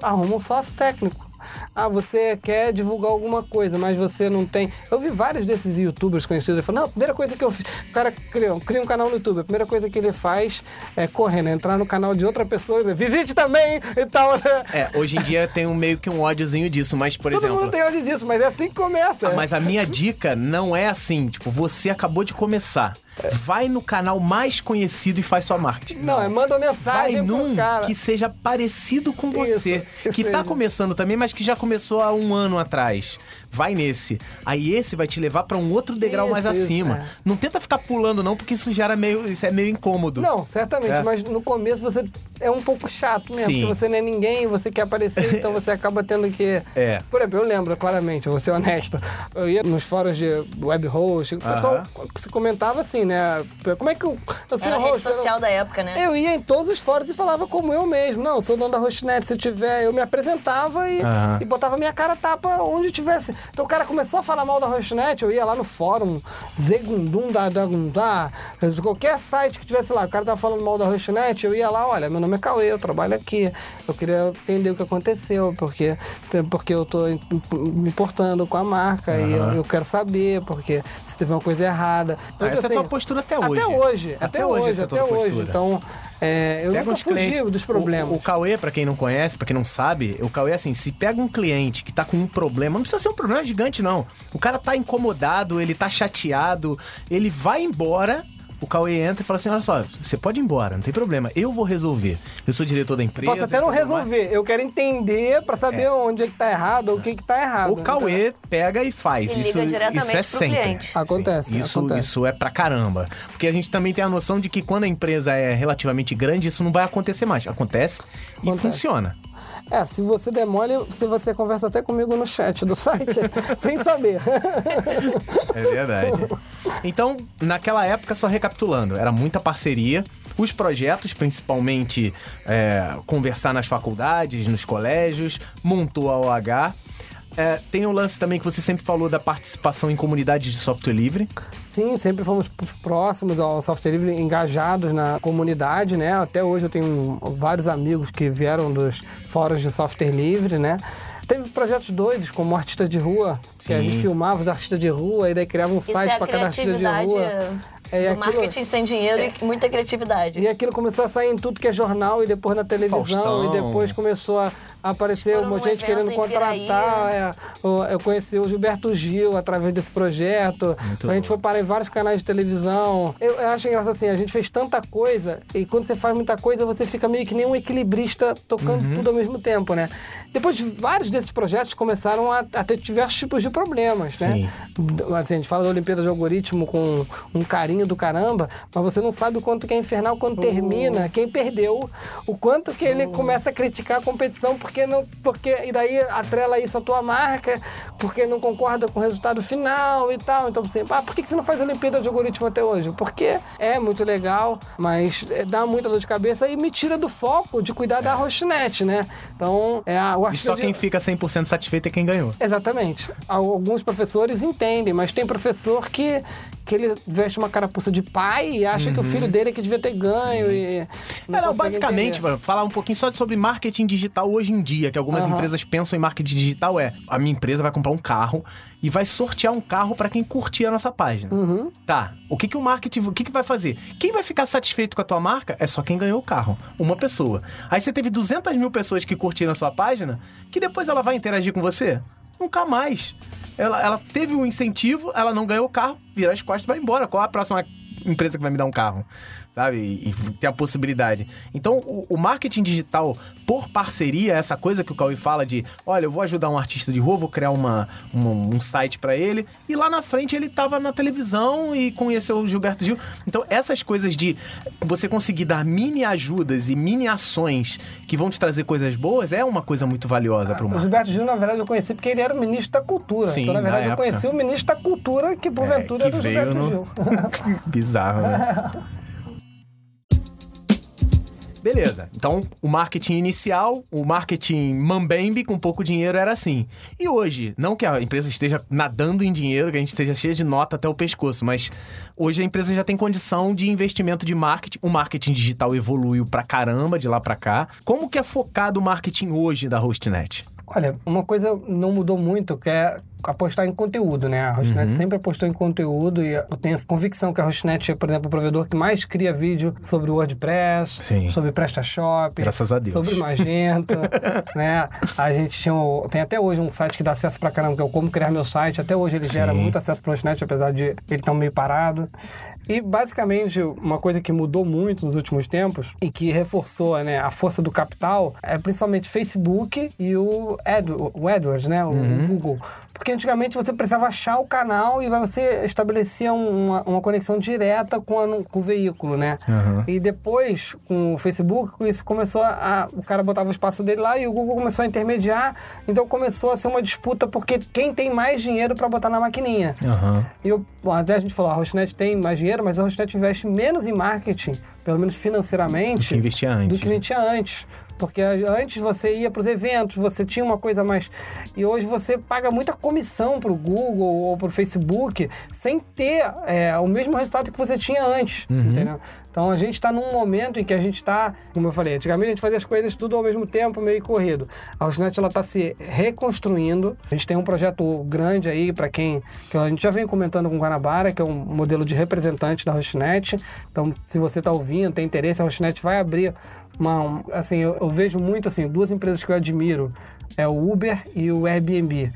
arruma um sócio técnico. Ah, você quer divulgar alguma coisa, mas você não tem. Eu vi vários desses youtubers conhecidos. Falou: não, a primeira coisa que eu fiz. O cara cria, cria um canal no YouTube. A primeira coisa que ele faz é correr, né? Entrar no canal de outra pessoa e dizer, visite também e tal, né? É, hoje em dia tem um meio que um ódiozinho disso, mas, por Todo exemplo. mundo tem ódio disso, mas é assim que começa. Ah, mas a minha dica não é assim, tipo, você acabou de começar. Vai no canal mais conhecido e faz sua marketing. Não, é manda uma Vai mensagem pro num cara. que seja parecido com você, Isso, que isso tá começando também, mas que já começou há um ano atrás. Vai nesse. Aí esse vai te levar pra um outro degrau Isso, mais isso, acima. é. Não tenta ficar pulando não, porque isso gera meio, isso é meio incômodo. Não, certamente, É. mas no começo você é um pouco chato mesmo, Sim. porque você não é ninguém, você quer aparecer, então você acaba tendo que. É. Por exemplo, eu lembro claramente, eu vou ser honesto. Eu ia nos fóruns de web host, o pessoal se comentava assim, né? Como é que eu. eu sei Era a rede host, eu não- social da época, né? eu ia em todos os fóruns e falava como eu mesmo. Não, sou dono da Hostnet. Se tiver, eu me apresentava e, Aham. e botava minha cara tapa onde tivesse. Então o cara começou a falar mal da Hostnet, eu ia lá no fórum, Zegundum da Dagundá, qualquer site que tivesse lá, o cara tava falando mal da Hostnet, eu ia lá, olha, meu nome é Cauê, eu trabalho aqui. Eu queria entender o que aconteceu, porque, porque eu tô me importando com a marca e eu, eu quero saber, porque se teve uma coisa errada. Então, Ah, essa é a assim, tua postura até hoje. Até hoje, até, Até hoje hoje, é até hoje. postura. Então, é, eu Pega nunca fugi clientes. dos problemas. O, o Cauê, pra quem não conhece, pra quem não sabe, o Cauê, assim, se pega um cliente que tá com um problema, não precisa ser um problema gigante, não. O cara tá incomodado, ele tá chateado, ele vai embora. O Cauê entra e fala assim: olha só, você pode ir embora, não tem problema. Eu vou resolver. Eu sou diretor da empresa. Posso até não e tudo mais." resolver, eu quero entender pra saber onde é que tá errado ou o que que tá errado. O Cauê pega e faz. E liga isso, diretamente isso é pro sempre. cliente. Acontece, Sim, isso, acontece. isso é pra caramba. Porque a gente também tem a noção de que quando a empresa é relativamente grande, isso não vai acontecer mais. Acontece, e Acontece. funciona. É, se você der mole, se você conversa até comigo no chat do site, sem saber. É verdade. Então, naquela época, só recapitulando, era muita parceria. Os projetos, principalmente é, conversar nas faculdades, nos colégios, montou a OH. É, tem um lance também que você sempre falou da participação em comunidades de software livre. Sim, sempre fomos próximos ao software livre, engajados na comunidade, né? Até hoje eu tenho vários amigos que vieram dos fóruns de software livre, né? Teve projetos doidos, como Artista de Rua, que a Sim. gente filmava os artistas de rua e daí criava um Isso site é a para cada artista de criatividade rua. É, do aquilo- marketing sem dinheiro e muita criatividade. E aquilo começou a sair em tudo que é jornal e depois na televisão Faustão. e depois começou a uma num gente querendo contratar. É, eu conheci o Gilberto Gil através desse projeto. Muito a gente bom. foi parar em vários canais de televisão. Eu, eu acho engraçado assim, a gente fez tanta coisa e quando você faz muita coisa, você fica meio que nem um equilibrista tocando Uhum. tudo ao mesmo tempo, né? Depois de vários desses projetos começaram a, a ter diversos tipos de problemas, né? Sim. Assim, a gente fala da Olimpíada de Algoritmo com um carinho do caramba, mas você não sabe o quanto que é infernal quando termina, quem perdeu, o quanto que ele começa a criticar a competição porque não. Porque, e daí atrela isso à tua marca, porque não concorda com o resultado final e tal. Então você, ah, por que você não faz a Olimpíada de Algoritmo até hoje? Porque é muito legal, mas é, dá muita dor de cabeça e me tira do foco de cuidar da Rochinet, né? Então, é a, o E só de- quem fica 100% satisfeito é quem ganhou. Exatamente. Alguns professores entendem, mas tem professor que, que ele veste uma carapuça de pai e acha que o filho dele é que devia ter ganho e... É, não, consegue basicamente, pra falar um pouquinho só sobre marketing digital hoje em dia, que algumas Aham. empresas pensam em marketing digital é, a minha empresa vai comprar um carro e vai sortear um carro pra quem curtir a nossa página. Uhum. Tá, o que que o marketing, o que que vai fazer? Quem vai ficar satisfeito com a tua marca é só quem ganhou o carro, uma pessoa. Aí você teve 200 mil pessoas que curtiram a sua página, que depois ela vai interagir com você? Nunca mais. Ela, ela teve um incentivo, ela não ganhou o carro, vira as costas e vai embora. Qual a próxima empresa que vai me dar um carro? Sabe? E, e tem a possibilidade. Então, o, o marketing digital por parceria, essa coisa que o Cauê fala de, olha, eu vou ajudar um artista de rua, vou criar uma, um, um site pra ele, e lá na frente ele tava na televisão e conheceu o Gilberto Gil. Então, essas coisas de você conseguir dar mini ajudas e mini ações que vão te trazer coisas boas é uma coisa muito valiosa pro O marketing. Gilberto Gil, na verdade, eu conheci porque ele era o ministro da Cultura. Sim, então, na verdade, na eu época. conheci o ministro da Cultura, que porventura É, era que o veio Gilberto no... Gil. Bizarro, né? Beleza, então o marketing inicial, o marketing mambembe com pouco dinheiro era assim. E hoje, não que a empresa esteja nadando em dinheiro, que a gente esteja cheia de nota até o pescoço, mas hoje a empresa já tem condição de investimento de marketing. O marketing digital evoluiu pra caramba de lá pra cá. Como que é focado o marketing hoje da Hostnet? Olha, uma coisa não mudou muito, que é apostar em conteúdo, né? A Uhum. Hostnet sempre apostou em conteúdo e eu tenho essa convicção que a Hostnet é, por exemplo, o provedor que mais cria vídeo sobre WordPress, Sim. sobre PrestaShop, Graças a Deus. sobre Magento, né? A gente tinha um- tem até hoje um site que dá acesso pra caramba, que é o Como Criar Meu Site. Até hoje ele gera Sim. muito acesso para Hostnet, apesar de ele estar meio parado. E basicamente uma coisa que mudou muito nos últimos tempos e que reforçou né, a força do capital é principalmente Facebook e o, Ad, o AdWords, né, o Google. Porque antigamente você precisava achar o canal e você estabelecia um, uma, uma conexão direta com, a- com o veículo, né? Uhum. E depois, com o Facebook, isso começou a. O cara botava o espaço dele lá e o Google começou a intermediar. Então começou a ser uma disputa porque quem tem mais dinheiro para botar na maquininha. Aham. E eu, até a gente falou, a Hostnet tem mais dinheiro, mas a Hostnet investe menos em marketing, pelo menos financeiramente, Do que investia antes, do que investia antes. Porque antes você ia para os eventos, você tinha uma coisa a mais. E hoje você paga muita comissão para o Google ou para o Facebook sem ter é, o mesmo resultado que você tinha antes. Uhum. Entendeu? Então a gente está num momento em que a gente está, como eu falei, antigamente a gente fazia as coisas tudo ao mesmo tempo, meio corrido. A Hostnet ela está se reconstruindo. A gente tem um projeto grande aí para quem que a gente já vem comentando com o Guanabara, que é um modelo de representante da Hostnet. Então, se você está ouvindo, tem interesse, a Hostnet vai abrir uma, um- assim, eu, eu vejo muito assim, duas empresas que eu admiro. É o Uber e o Airbnb.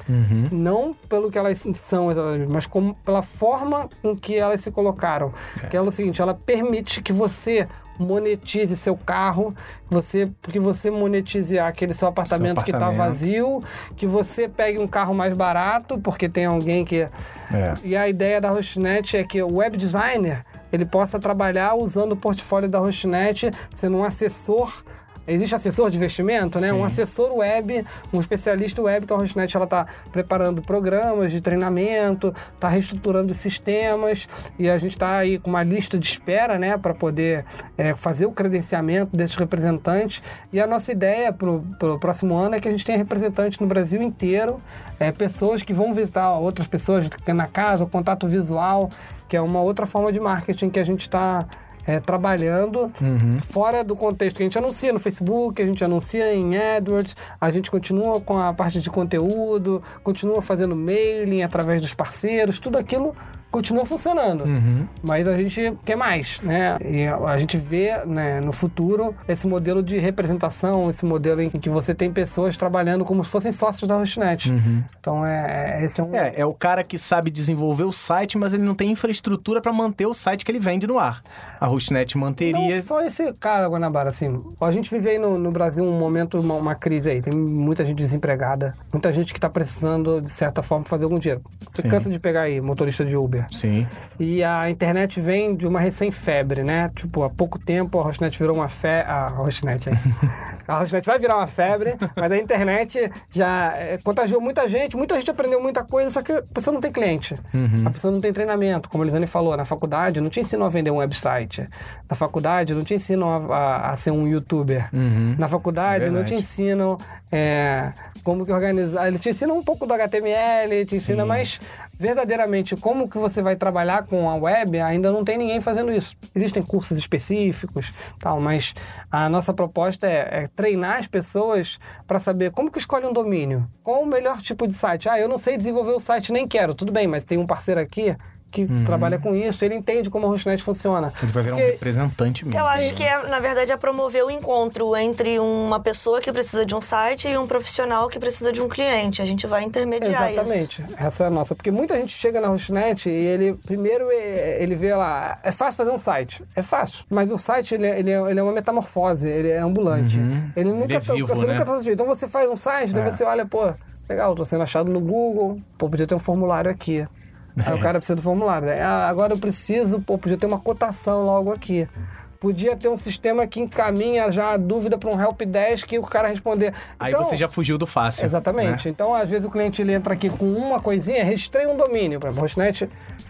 Não pelo que elas são, exatamente, mas como, pela forma com que elas se colocaram. Que é o seguinte, ela permite que você monetize seu carro, você porque você monetize aquele seu apartamento, que está apartamento. vazio, que você pegue um carro mais barato, porque tem alguém que É. e a ideia da Hostnet é que o web designer ele possa trabalhar usando o portfólio da Hostnet, sendo um assessor. Existe assessor de investimento, né? Um assessor web, um especialista web. Então a Hostnet ela está preparando programas de treinamento, está reestruturando sistemas e a gente está aí com uma lista de espera, né? Para poder é, fazer o credenciamento desses representantes. E a nossa ideia para o próximo ano é que a gente tenha representantes no Brasil inteiro, é, pessoas que vão visitar outras pessoas na casa, o contato visual, que é uma outra forma de marketing que a gente está é, trabalhando fora do contexto que a gente anuncia no Facebook, a gente anuncia em AdWords, a gente continua com a parte de conteúdo, continua fazendo mailing através dos parceiros, tudo aquilo continua funcionando. Mas a gente quer mais, né? E a gente vê né, no futuro esse modelo de representação, esse modelo em que você tem pessoas trabalhando como se fossem sócios da Hostnet. Então, é, é- esse é um... É, é o cara que sabe desenvolver o site, mas ele não tem infraestrutura pra manter o site que ele vende no ar. A Hostnet manteria. Não só esse cara, Guanabara, assim. A gente vive aí no, no Brasil um momento, uma, uma crise aí. Tem muita gente desempregada, muita gente que tá precisando, de certa forma, fazer algum dinheiro. Você Sim. cansa de pegar aí motorista de Uber. Sim. E a internet vem de uma recém-febre, né? Tipo, há pouco tempo a Hostnet virou uma febre. A Hostnet, hein? a Hostnet vai virar uma febre, mas a internet já eh, contagiou muita gente, muita gente aprendeu muita coisa, só que a pessoa não tem cliente. A pessoa não tem treinamento. Como a Elisane falou, na faculdade não te ensinam a vender um website. Na faculdade não te ensinam a, a- a ser um youtuber. Na faculdade É não te ensinam é, como que organizar. Eles te ensinam um pouco do HTML, te ensinam, mas verdadeiramente como que você vai trabalhar com a web, ainda não tem ninguém fazendo isso. Existem cursos específicos, tal, mas a nossa proposta é, é treinar as pessoas para saber como que escolhe um domínio, qual o melhor tipo de site. Ah, eu não sei desenvolver o site, nem quero. Tudo bem, mas tem um parceiro aqui que uhum. trabalha com isso, ele entende como a Hostnet funciona. Ele vai virar Porque um representante mesmo. Eu acho que, é, na verdade, é promover o encontro entre uma pessoa que precisa de um site e um profissional que precisa de um cliente. A gente vai intermediar Exatamente. isso. Exatamente. Essa é a nossa. Porque muita gente chega na Hostnet e ele, primeiro, ele vê lá, é fácil fazer um site. É fácil. Mas o site, ele, é, ele, é, ele é uma metamorfose, ele é ambulante. Uhum. Ele nunca, ele é vivo, você né? nunca tá Então você faz um site, daí é. você olha, pô, legal, tô sendo achado no Google, pô, podia ter um formulário aqui. Aí o cara precisa do formulário. Né? Ah, agora eu preciso, pô, podia ter uma cotação logo aqui. Podia ter um sistema que encaminha já a dúvida para um help desk e o cara responder. Aí então, você já fugiu do fácil. Exatamente. Né? Então, às vezes, o cliente ele entra aqui com uma coisinha, registra um domínio. Por exemplo, Hostnet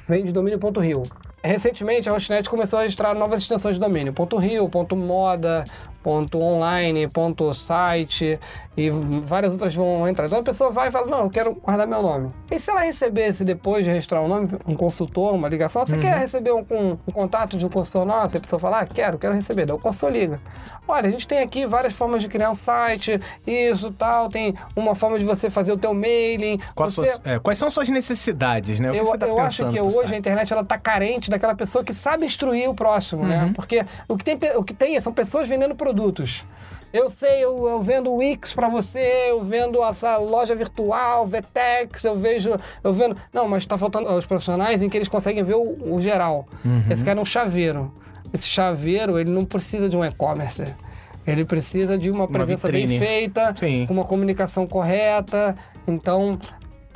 vende domínio.rio. Recentemente, a Hostnet começou a registrar novas extensões de domínio. Ponto .rio, ponto .moda, ponto .online, ponto .site e várias outras vão entrar. Então a pessoa vai e fala, não, eu quero guardar meu nome. E se ela recebesse depois de registrar o um nome, um consultor, uma ligação, você uhum. quer receber um, um, um, contato de um consultor nosso? E a pessoa fala, ah, quero, quero receber. Daí o consultor liga. Olha, a gente tem aqui várias formas de criar um site, isso, tal, tem uma forma de você fazer o teu mailing. Quais, você... suas, é, quais são suas necessidades, né? O eu, tá eu acho que hoje site? a internet ela tá carente daquela pessoa que sabe instruir o próximo, né? uhum. né? Porque o que, tem, o que tem são pessoas vendendo produtos. Eu sei, eu, eu vendo Wix para você, eu vendo essa loja virtual, Vtex, eu vejo, eu vendo. Não, mas está faltando os profissionais em que eles conseguem ver o, o geral. Uhum. Esse cara é um chaveiro. Esse chaveiro, ele não precisa de um e-commerce. Ele precisa de uma presença bem feita, Sim. com uma comunicação correta. Então,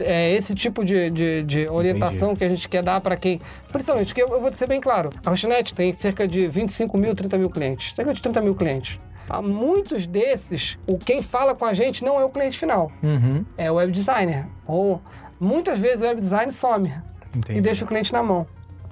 é esse tipo de, de, de orientação Entendi. que a gente quer dar para quem. Principalmente, que eu, eu vou ser bem claro: a Rochinet tem cerca de 25 mil, 30 mil clientes. Cerca de 30 mil clientes. Há muitos desses, o quem fala com a gente não é o cliente final, uhum. é o web designer. Ou muitas vezes o web design some Entendi. e deixa o cliente na mão.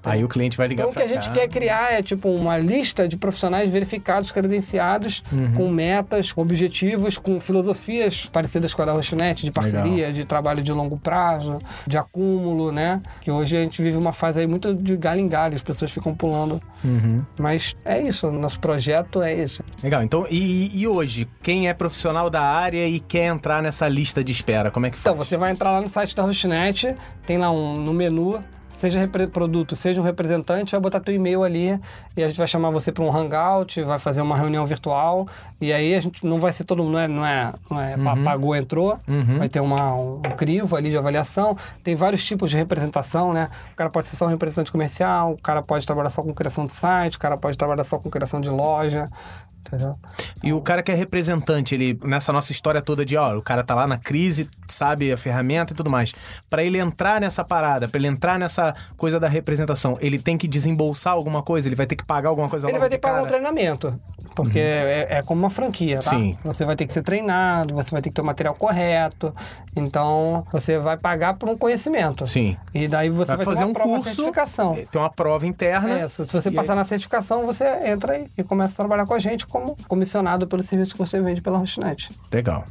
Aí o cliente vai ligar Então o que a gente quer criar é tipo uma lista de profissionais verificados, credenciados, uhum. com metas, com objetivos, com filosofias parecidas com a da Rochinet, de parceria, Legal. de trabalho de longo prazo, de acúmulo, né? Que hoje a gente vive uma fase aí muito de galho em galho, as pessoas ficam pulando. Uhum. Mas é isso, nosso projeto é esse. Legal, então e, e, hoje, quem é profissional da área e quer entrar nessa lista de espera, como é que então, faz? Então, você vai entrar lá no site da Rochinet, tem lá um no menu seja produto, seja um representante, vai botar teu e-mail ali e a gente vai chamar você para um hangout, vai fazer uma reunião virtual e aí a gente não vai ser todo mundo, não é, não é, não é uhum. pagou, entrou, uhum. vai ter uma, um crivo ali de avaliação, tem vários tipos de representação, né? O cara pode ser só um representante comercial, o cara pode trabalhar só com criação de site, o cara pode trabalhar só com criação de loja, Entendeu? E o cara que é representante, ele nessa nossa história toda de, ó, o cara tá lá na crise, sabe a ferramenta e tudo mais. Para ele entrar nessa parada, para ele entrar nessa coisa da representação, ele tem que desembolsar alguma coisa, ele vai ter que pagar alguma coisa Ele vai ter que pagar um treinamento. Porque uhum. é, é, como uma franquia, tá? Sim. Você vai ter que ser treinado, você vai ter que ter o material correto. Então, você vai pagar por um conhecimento. Sim. E daí você vai, vai fazer uma um prova, curso, certificação. Tem uma prova interna. É, se você passar aí... na certificação, você entra e começa a trabalhar com a gente como comissionado pelo serviço que você vende pela Hostnet. Legal.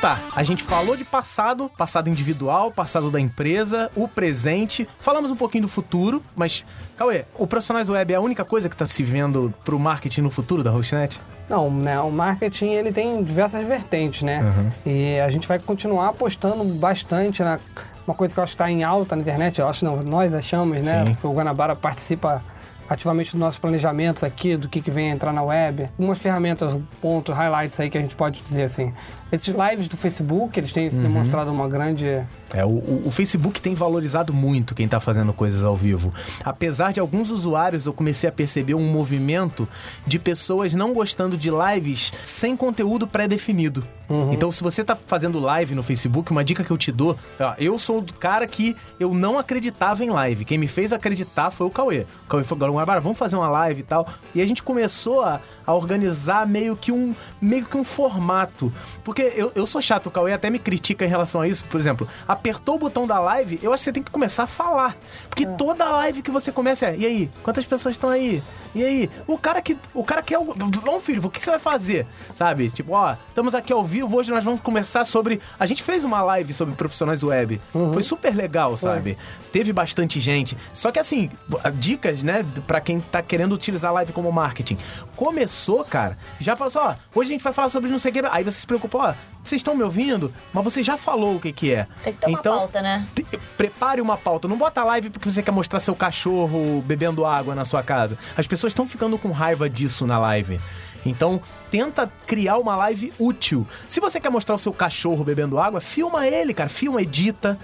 Tá, a gente falou de passado, passado individual, passado da empresa, o presente, falamos um pouquinho do futuro, mas, Cauê, o Profissionais Web é a única coisa que está se vendo pro marketing no futuro da Hostnet? Não, né, o marketing ele tem diversas vertentes, né? Uhum. E a gente vai continuar apostando bastante na uma coisa que eu acho que está em alta na internet, eu acho não, nós achamos, né? Sim. O Guanabara participa ativamente dos nossos planejamentos aqui, do que, que vem entrar na web. Umas ferramentas, pontos, highlights aí que a gente pode dizer assim. Esses lives do Facebook, eles têm se uhum. demonstrado uma grande. É, o, o, Facebook tem valorizado muito quem está fazendo coisas ao vivo. Apesar de alguns usuários, eu comecei a perceber um movimento de pessoas não gostando de lives sem conteúdo pré-definido. Uhum. Então, se você está fazendo live no Facebook, uma dica que eu te dou, ó, eu sou do cara que eu não acreditava em live. Quem me fez acreditar foi o Cauê. O Cauê falou, agora vamos fazer uma live e tal. E a gente começou a, a organizar meio que um meio que um formato. Porque eu, eu sou chato, o Cauê até me critica em relação a isso. Por exemplo, apertou o botão da live, eu acho que você tem que começar a falar. Porque é. toda live que você começa é, e aí, quantas pessoas estão aí? E aí, o cara que. O cara quer. o- Vamos, filho, o que você vai fazer? Sabe? Tipo, ó, estamos aqui ao vivo, hoje nós vamos conversar sobre. A gente fez uma live sobre profissionais web. Foi super legal, sabe? Teve bastante gente. Só que assim, dicas, né, pra quem tá querendo utilizar a live como marketing. Começou, cara, já falou assim, ó, hoje a gente vai falar sobre não sei o que. Aí você se preocupa, ó, vocês estão me ouvindo, mas você já falou o que que é. Tem que ter uma pauta, né? te- Prepare uma pauta. Não bota live porque você quer mostrar seu cachorro bebendo água na sua casa. As pessoas estão ficando com raiva disso na live. Então, tenta criar uma live útil. Se você quer mostrar o seu cachorro bebendo água, filma ele, cara. Filma, edita.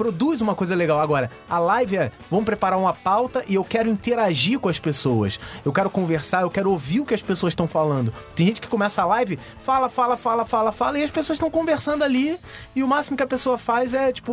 Produz uma coisa legal. Agora, a live é: vamos preparar uma pauta e eu quero interagir com as pessoas. Eu quero conversar, eu quero ouvir o que as pessoas estão falando. Tem gente que começa a live, fala, fala, fala, fala, fala, e as pessoas estão conversando ali. E o máximo que a pessoa faz é, tipo,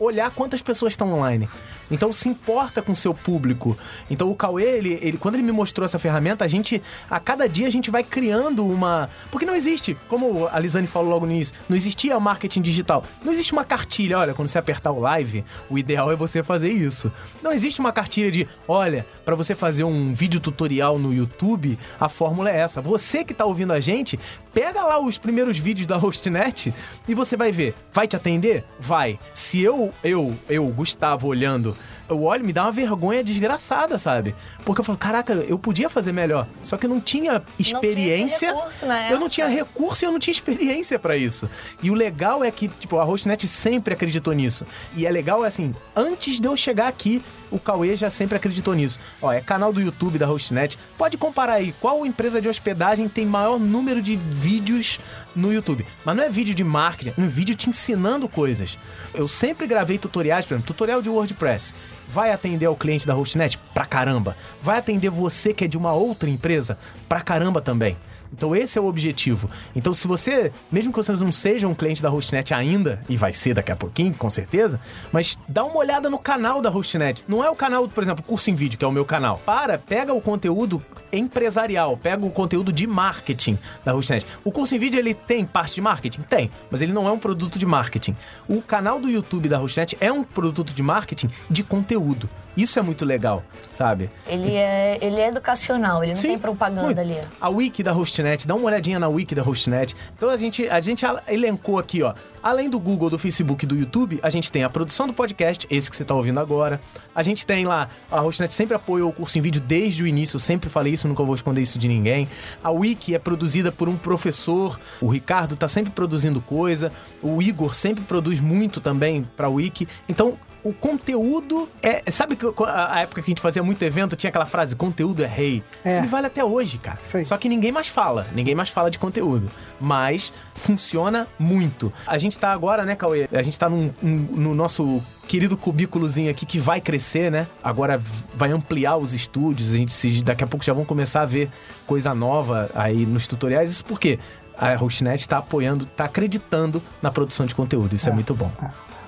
olhar quantas pessoas estão online. Então se importa com o seu público. Então o Cauê, ele, ele, quando ele me mostrou essa ferramenta, a gente, a cada dia a gente vai criando uma. Porque não existe, como a Lisane falou logo no início, não existia marketing digital. Não existe uma cartilha, olha, quando você apertar o live, o ideal é você fazer isso. Não existe uma cartilha de, olha, para você fazer um vídeo tutorial no YouTube, a fórmula é essa. Você que tá ouvindo a gente, pega lá os primeiros vídeos da Hostnet e você vai ver. Vai te atender? Vai. Se eu, eu, eu, Gustavo, olhando, eu olho, me dá uma vergonha desgraçada, sabe? Porque eu falo, caraca, eu podia fazer melhor. Só que eu não tinha experiência. recurso na eu não tinha recurso e eu não tinha experiência pra isso. E o legal é que, tipo, a Hostnet sempre acreditou nisso. E é legal, é assim, antes de eu chegar aqui, o Cauê já sempre acreditou nisso. Ó, é canal do YouTube da Hostnet. Pode comparar aí qual empresa de hospedagem tem maior número de vídeos no YouTube. Mas não é vídeo de marketing, é um vídeo te ensinando coisas. Eu sempre gravei tutoriais, por exemplo, tutorial de WordPress. Vai atender ao cliente da Hostnet? Pra caramba. Vai atender você que é de uma outra empresa? Pra caramba também. Então esse é o objetivo. Então se você, mesmo que você não seja um cliente da Hostnet ainda, e vai ser daqui a pouquinho, com certeza, mas dá uma olhada no canal da Hostnet. Não é o canal, por exemplo, Curso em Vídeo, que é o meu canal. Para, pega o conteúdo empresarial, pega o conteúdo de marketing da Hostnet. O Curso em Vídeo, ele tem parte de marketing? Tem, mas ele não é um produto de marketing. O canal do YouTube da Hostnet é um produto de marketing de conteúdo. Isso é muito legal, sabe? Ele é, ele é educacional, ele não Sim, tem propaganda muito. ali. A wiki da Hostnet, dá uma olhadinha na wiki da Hostnet. Então a gente, a gente elencou aqui, ó. Além do Google, do Facebook e do YouTube, a gente tem a produção do podcast, esse que você tá ouvindo agora. A gente tem lá, a Hostnet sempre apoiou o curso em vídeo desde o início, eu sempre falei isso, nunca vou esconder isso de ninguém. A wiki é produzida por um professor, o Ricardo tá sempre produzindo coisa, o Igor sempre produz muito também pra wiki. Então, o conteúdo é. Sabe que a época que a gente fazia muito evento tinha aquela frase: conteúdo é rei? É. Ele vale até hoje, cara. Só que ninguém mais fala. Ninguém mais fala de conteúdo. Mas funciona muito. A gente tá agora, né, Cauê? A gente tá num, no nosso querido cubículozinho aqui que vai crescer, né? Agora vai ampliar os estúdios. A gente se, daqui a pouco já vão começar a ver coisa nova aí nos tutoriais. Isso por quê? A Hostnet está apoiando, está acreditando na produção de conteúdo. Isso é, muito bom.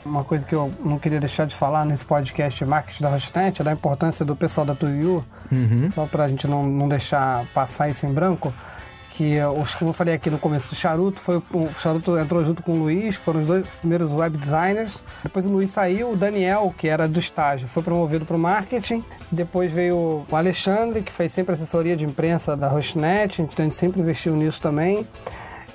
Uma coisa que eu não queria deixar de falar nesse podcast Marketing da Hostnet é da importância do pessoal da Tuiu, só pra gente não, não deixar passar isso em branco, que eh, os, como eu falei aqui no começo do Charuto, foi, o Charuto entrou junto com o Luiz, que foram os dois primeiros web designers. Depois o Luiz saiu, o Daniel, que era do estágio, foi promovido para o marketing. Depois veio o Alexandre, que fez sempre assessoria de imprensa da Hostnet, então a gente sempre investiu nisso também.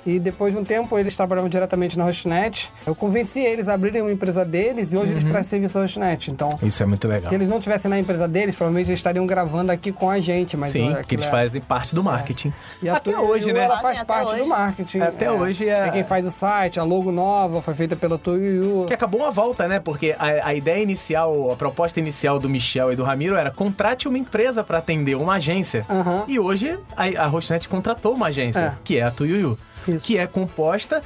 E depois de um tempo eles trabalhavam diretamente na Hostnet. Eu convenci eles a abrirem uma empresa deles e hoje eles prestam serviço da Hostnet. Então, Isso é muito legal. se eles não estivessem na empresa deles, provavelmente eles estariam gravando aqui com a gente. Mas Sim, porque eles é- fazem parte do marketing. E a Até Tuiu, hoje, né? Ela faz Até parte hoje. do marketing. Até hoje é- É quem faz o site, a logo nova foi feita pela Tuiu. Que acabou uma volta, né? Porque a, a ideia inicial, a proposta inicial do Michel e do Ramiro era contrate uma empresa para atender uma agência. Aham. E hoje a, a Hostnet contratou uma agência, É. que é a Tuiuiu, Isso. que é composta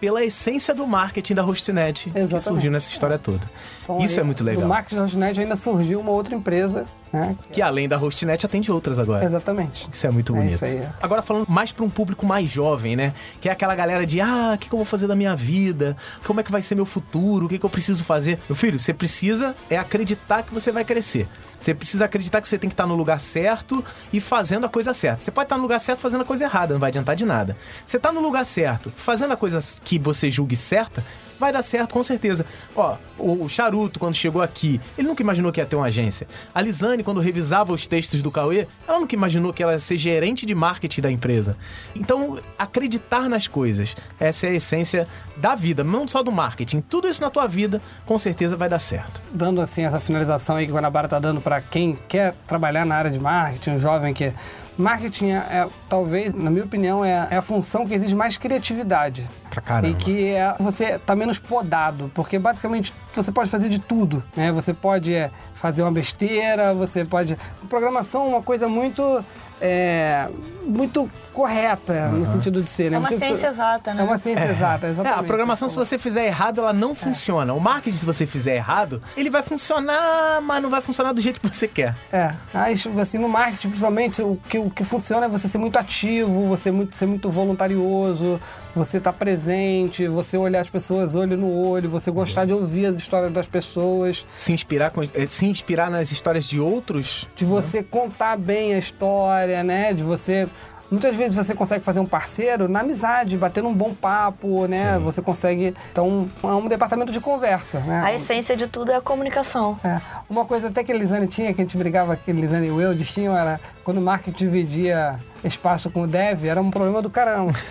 pela essência do marketing da Hostnet que surgiu nessa história toda. Então, Isso é aí, muito Do legal. marketing da Hostnet ainda surgiu uma outra empresa, né? Que além da Hostnet atende outras agora. Exatamente. Isso é muito É bonito. isso aí. Agora falando mais para um público mais jovem, né? Que é aquela galera de, ah, o que, que eu vou fazer da minha vida? Como é que vai ser meu futuro? O que, que eu preciso fazer? Meu filho, você precisa é acreditar que você vai crescer. Você precisa acreditar que você tem que estar no lugar certo e fazendo a coisa certa. Você pode estar no lugar certo fazendo a coisa errada, não vai adiantar de nada. Você está no lugar certo, fazendo a coisa que você julgue certa, vai dar certo com certeza. Ó, o Charuto, quando chegou aqui, ele nunca imaginou que ia ter uma agência. A Lisane, quando revisava os textos do Cauê, ela nunca imaginou que ela ia ser gerente de marketing da empresa. Então, acreditar nas coisas, essa é a essência da vida, não só do marketing. Tudo isso na tua vida, com certeza vai dar certo. Dando assim essa finalização aí que o Guanabara tá dando para quem quer trabalhar na área de marketing, um jovem que Marketing é, é, talvez, na minha opinião, é, é, a função que exige mais criatividade. Pra caramba. E que é, você tá menos podado, porque basicamente você pode fazer de tudo, né? Você pode é, fazer uma besteira, você pode... Programação é uma coisa muito é, muito correta uhum. no sentido de ser, né? É uma você, ciência exata, né? É uma ciência é. exata, exatamente. É, a programação, se você fizer errado, ela não é. funciona. O marketing, se você fizer errado, ele vai funcionar, mas não vai funcionar do jeito que você quer. É. Aí, assim, no marketing, principalmente, o que, o que funciona é você ser muito ativo, você muito, ser muito voluntarioso, você estar tá presente, você olhar as pessoas olho no olho, você gostar de ouvir as histórias das pessoas. Se inspirar, com, eh, se inspirar nas histórias de outros. De você né? contar bem a história, né? De você Muitas vezes você consegue fazer um parceiro na amizade, batendo um bom papo, né? Sim. Você consegue. Então, é um departamento de conversa, né? A essência de tudo é a comunicação. É. Uma coisa até que a Elisane tinha, que a gente brigava, que a Elisane e o eu tinham, era quando o marketing dividia espaço com o dev, era um problema do caramba.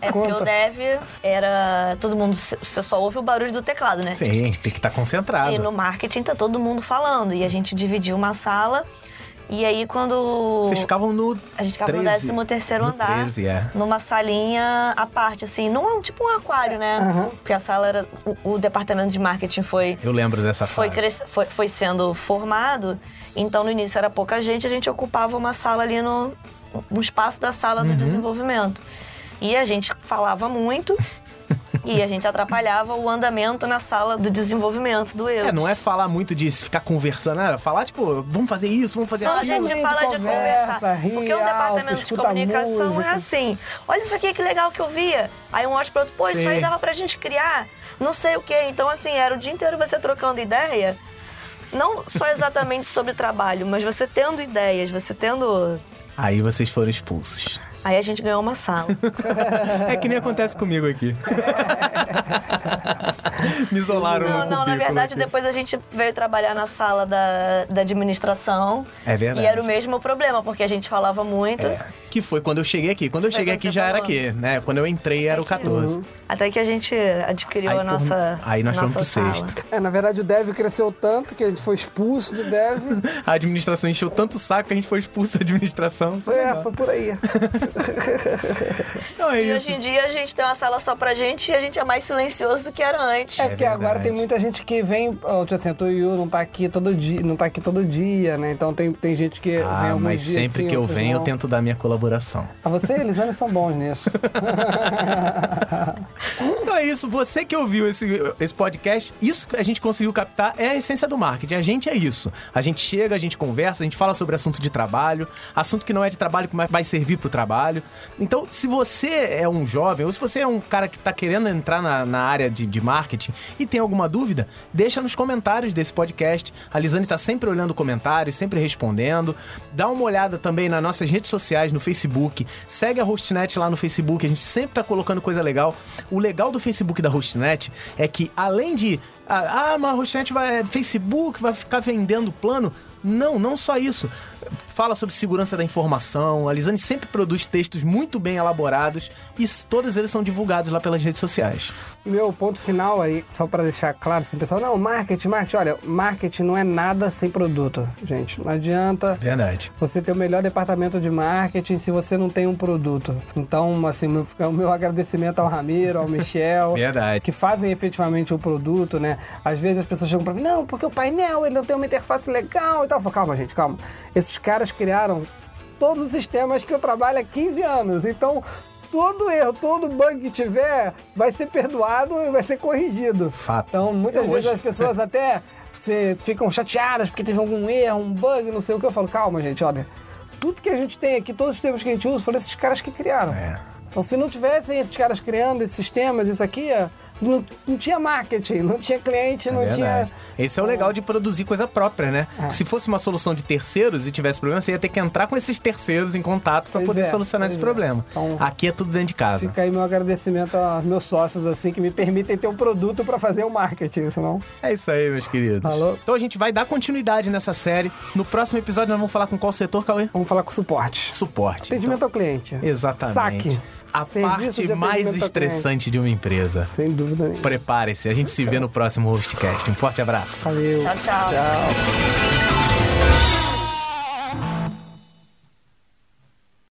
É porque o dev era. Todo mundo. Você só ouve o barulho do teclado, né? Sim, tem que estar tá concentrado. E no marketing tá todo mundo falando. E a gente dividia uma sala e aí quando. Vocês ficavam no. A gente ficava 13, no 13 terceiro andar. 13, é. Numa salinha à parte, assim. Não tipo um aquário, né? Uhum. Porque a sala era. O, o, departamento de marketing foi. Eu lembro dessa foi, fase. Foi, foi sendo formado. Então no início era pouca gente, a gente ocupava uma sala ali no, no espaço da sala uhum. do desenvolvimento. E a gente falava muito. E a gente atrapalhava o andamento na sala do desenvolvimento do eu. É, não é falar muito de ficar conversando, é falar, tipo, vamos fazer isso, vamos fazer aquilo. a gente fala de conversar. Rir, porque um departamento alto, de comunicação música. é assim. Olha isso aqui, que legal que eu via. Aí um olha pro outro, pô, Sim. isso aí dava pra gente criar. Não sei o quê. Então, assim, era o dia inteiro você trocando ideia. Não só exatamente sobre trabalho, mas você tendo ideias, você tendo. Aí vocês foram expulsos. Aí a gente ganhou uma sala. é que nem acontece comigo aqui. Me isolaram não, no Não, na verdade, aqui. depois a gente veio trabalhar na sala da, da administração. É verdade. E era o mesmo problema, porque a gente falava muito. É. Que foi quando eu cheguei aqui. Quando eu foi cheguei aqui já falou. era aqui, né? Quando eu entrei era o 14. Uhum. Até que a gente adquiriu aí, a nossa. Aí nós nossa fomos pro sala. sexto. É, na verdade o Dev cresceu tanto que a gente foi expulso do Dev. a administração encheu tanto o saco que a gente foi expulso da administração. É, foi por aí. Não, é e isso. hoje em dia a gente tem uma sala só pra gente e a gente é mais silencioso do que era antes. É, porque agora tem muita gente que vem. Tipo assim, o Yu não tá aqui todo dia, não tá aqui todo dia, né? Então tem, tem gente que ah, vem alguns mas dias. sempre sim, que eu venho, não. eu tento dar minha colaboração. Ah, você e Elisane são bons nisso. então é isso. Você que ouviu esse, esse podcast, isso que a gente conseguiu captar é a essência do marketing. A gente é isso. A gente chega, a gente conversa, a gente fala sobre assunto de trabalho, assunto que não é de trabalho, que vai servir pro trabalho. Então, se você é um jovem, ou se você é um cara que está querendo entrar na, na área de, de, marketing e tem alguma dúvida, deixa nos comentários desse podcast. A Lisane está sempre olhando comentários, sempre respondendo. Dá uma olhada também nas nossas redes sociais, no Facebook. Segue a Hostnet lá no Facebook, a gente sempre está colocando coisa legal. O legal do Facebook da Hostnet é que, além de. Ah, mas a Hostnet vai. Facebook vai ficar vendendo plano. Não, não só isso fala sobre segurança da informação. A Lisane sempre produz textos muito bem elaborados e todos eles são divulgados lá pelas redes sociais. Meu ponto final aí, só para deixar claro, assim, pessoal, não, marketing, marketing, olha, marketing não é nada sem produto, gente. Não adianta Verdade. você ter o melhor departamento de marketing se você não tem um produto. Então, assim, meu, o meu agradecimento ao Ramiro, ao Michel, Verdade. que fazem efetivamente o produto, né? Às vezes as pessoas chegam para mim, não, porque o painel ele não tem uma interface legal e tal. Falo, calma, gente, calma. Esses caras criaram todos os sistemas que eu trabalho há 15 anos. Então, todo erro, todo bug que tiver vai ser perdoado e vai ser corrigido. Fato. Então, muitas eu vezes hoje... as pessoas até se, ficam chateadas porque teve algum erro, um bug, não sei o que. Eu falo, calma, gente, olha. Tudo que a gente tem aqui, todos os sistemas que a gente usa, foram esses caras que criaram. É. Então, se não tivessem esses caras criando esses sistemas, isso aqui, não, não tinha marketing, não tinha cliente, não Verdade. tinha. Esse é o legal de produzir coisa própria, né? É. Se fosse uma solução de terceiros e tivesse problema, você ia ter que entrar com esses terceiros em contato para poder é, solucionar esse é. problema. Então- Aqui é tudo dentro de casa. Fica aí meu agradecimento aos meus sócios, assim, que me permitem ter um produto pra fazer o marketing, senão. É isso aí, meus queridos. Falou. Então a gente vai dar continuidade nessa série. No próximo episódio nós vamos falar com qual setor, Cauê? Vamos falar com suporte. Suporte. Atendimento ao cliente. Então, exatamente. Saque. A Serviço parte mais estressante de uma empresa. Sem dúvida nenhuma. Prepare-se, a gente se vê no próximo Hostcast. Um forte abraço. Valeu. Tchau, tchau. Tchau.